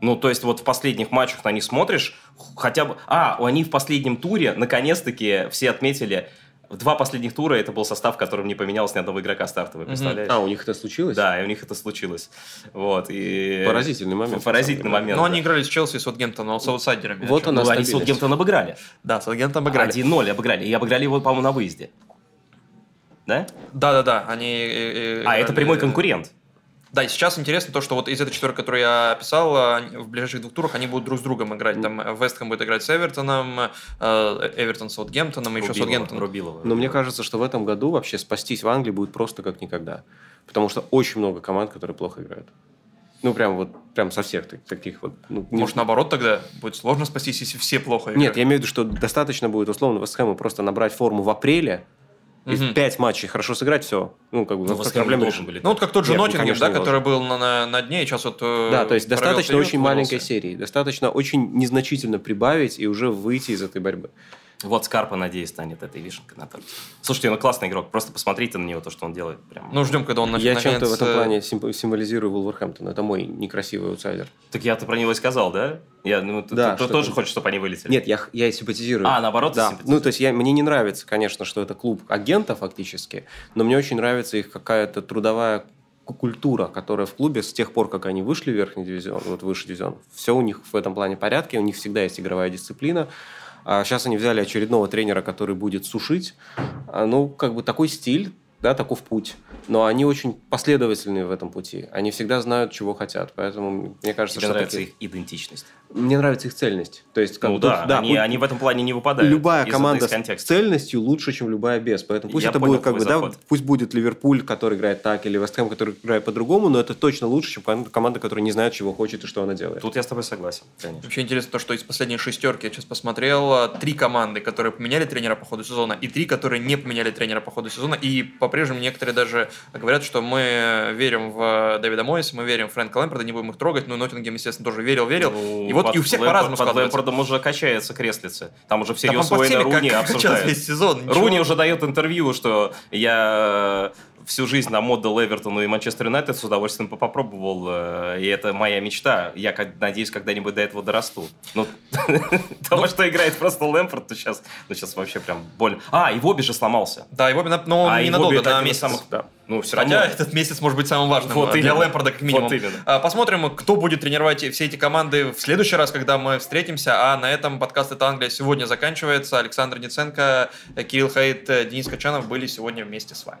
Speaker 3: Ну, то есть вот в последних матчах на них смотришь, хотя бы... А, они в последнем туре, наконец-таки, все отметили, два последних тура это был состав, в котором не поменялось ни одного игрока стартовый, представляешь?
Speaker 2: А, у них это случилось?
Speaker 3: Да, и у них это случилось. Вот, и...
Speaker 2: Поразительный момент.
Speaker 3: Поразительный момент.
Speaker 1: Но да. они играли с Челси и с Саутгемптоном, с аутсайдерами.
Speaker 3: Вот она ну, они Саутгемптон обыграли.
Speaker 1: Да, Саутгемптон обыграли.
Speaker 3: 1-0 обыграли. И обыграли его, по-моему, на выезде. Да?
Speaker 1: Да-да-да. Они... Э,
Speaker 3: э, а, это прямой конкурент.
Speaker 1: Да, и сейчас интересно то, что вот из этой четверки, которую я описал, в ближайших двух турах они будут друг с другом играть. Там Вестхэм будет играть с Эвертоном, э, Эвертон с Саутгемптоном, и еще Саутгемптон.
Speaker 2: Рубилова. Но мне кажется, что в этом году вообще спастись в Англии будет просто как никогда. Потому что очень много команд, которые плохо играют. Ну, прям вот, прям со всех таких вот. Ну,
Speaker 1: Может, наоборот тогда будет сложно спастись, если все плохо играют?
Speaker 2: Нет, я имею в виду, что достаточно будет, условно, Вестхэму просто набрать форму в апреле, из пять матчей хорошо сыграть, все. Ну, как бы, ну, проблемы должен
Speaker 1: были. Ну, вот как тот же Ноттингем, да, который был на, на, на дне, и сейчас вот...
Speaker 2: Э, да, то есть достаточно очень маленькой серии, достаточно очень незначительно прибавить и уже выйти из этой борьбы.
Speaker 3: Вот Скарпа, надеюсь, станет этой вишенкой на торте. Слушайте, ну классный игрок. Просто посмотрите на него, то, что он делает. Прям.
Speaker 1: Ну, ждем, когда он
Speaker 2: начнет. Я чем-то в этом плане символизирую Вулверхэмптон. Это мой некрасивый аутсайдер.
Speaker 3: Так я-то про него и сказал, да? Я, ну, да, ты, ты тоже хочешь, чтобы они вылетели?
Speaker 2: Нет, я, я симпатизирую.
Speaker 3: А, наоборот,
Speaker 2: да. Ну, то есть я, мне не нравится, конечно, что это клуб агента фактически, но мне очень нравится их какая-то трудовая культура, которая в клубе с тех пор, как они вышли в верхний дивизион, вот выше дивизион, все у них в этом плане порядке, у них всегда есть игровая дисциплина. А сейчас они взяли очередного тренера, который будет сушить. А, ну, как бы такой стиль, да, таков путь но они очень последовательные в этом пути. Они всегда знают, чего хотят. Поэтому мне кажется,
Speaker 3: Тебе что нравится такие... их идентичность.
Speaker 2: Мне нравится их цельность. То есть,
Speaker 3: как ну да, да они, они в этом плане не выпадают.
Speaker 2: Любая команда с цельностью лучше, чем любая без. Поэтому пусть Я это будет как бы, заход. да, пусть будет Ливерпуль, который играет так, или Вестхэм, который играет по-другому, но это точно лучше, чем команда, которая не знает, чего хочет и что она делает.
Speaker 3: Тут я с тобой согласен.
Speaker 1: Конечно. Вообще интересно то, что из последней шестерки я сейчас посмотрел три команды, которые поменяли тренера по ходу сезона, и три, которые не поменяли тренера по ходу сезона, и по-прежнему некоторые даже говорят, что мы верим в Дэвида Мойса, мы верим в Фрэнка Лэмпорда, не будем их трогать, но Ноттингем, естественно, тоже верил, верил. Ну, и вот и у всех по-разному
Speaker 3: Под Лэмпордом уже качается креслица. Там уже всерьез Уэйна Руни обсуждают.
Speaker 1: Весь сезон,
Speaker 3: Руни уже дает интервью, что я всю жизнь нам отдал Эвертону и Манчестер Юнайтед, с удовольствием попробовал, э, и это моя мечта. Я надеюсь, когда-нибудь до этого дорасту. Ну, того, что играет просто Лэмпорт, то сейчас, ну, сейчас вообще прям боль. А, и Вобби же сломался.
Speaker 1: Да, и Вобби, но он а, ненадолго, на месяц. Самых,
Speaker 3: да.
Speaker 1: Ну, все Хотя равно. этот месяц может быть самым важным вот для именно. Лэмпорда, как минимум. Вот именно. А, посмотрим, кто будет тренировать все эти команды в следующий раз, когда мы встретимся. А на этом подкаст «Это Англия» сегодня заканчивается. Александр Ниценко, Кирилл Хаид, Денис Качанов были сегодня вместе с вами.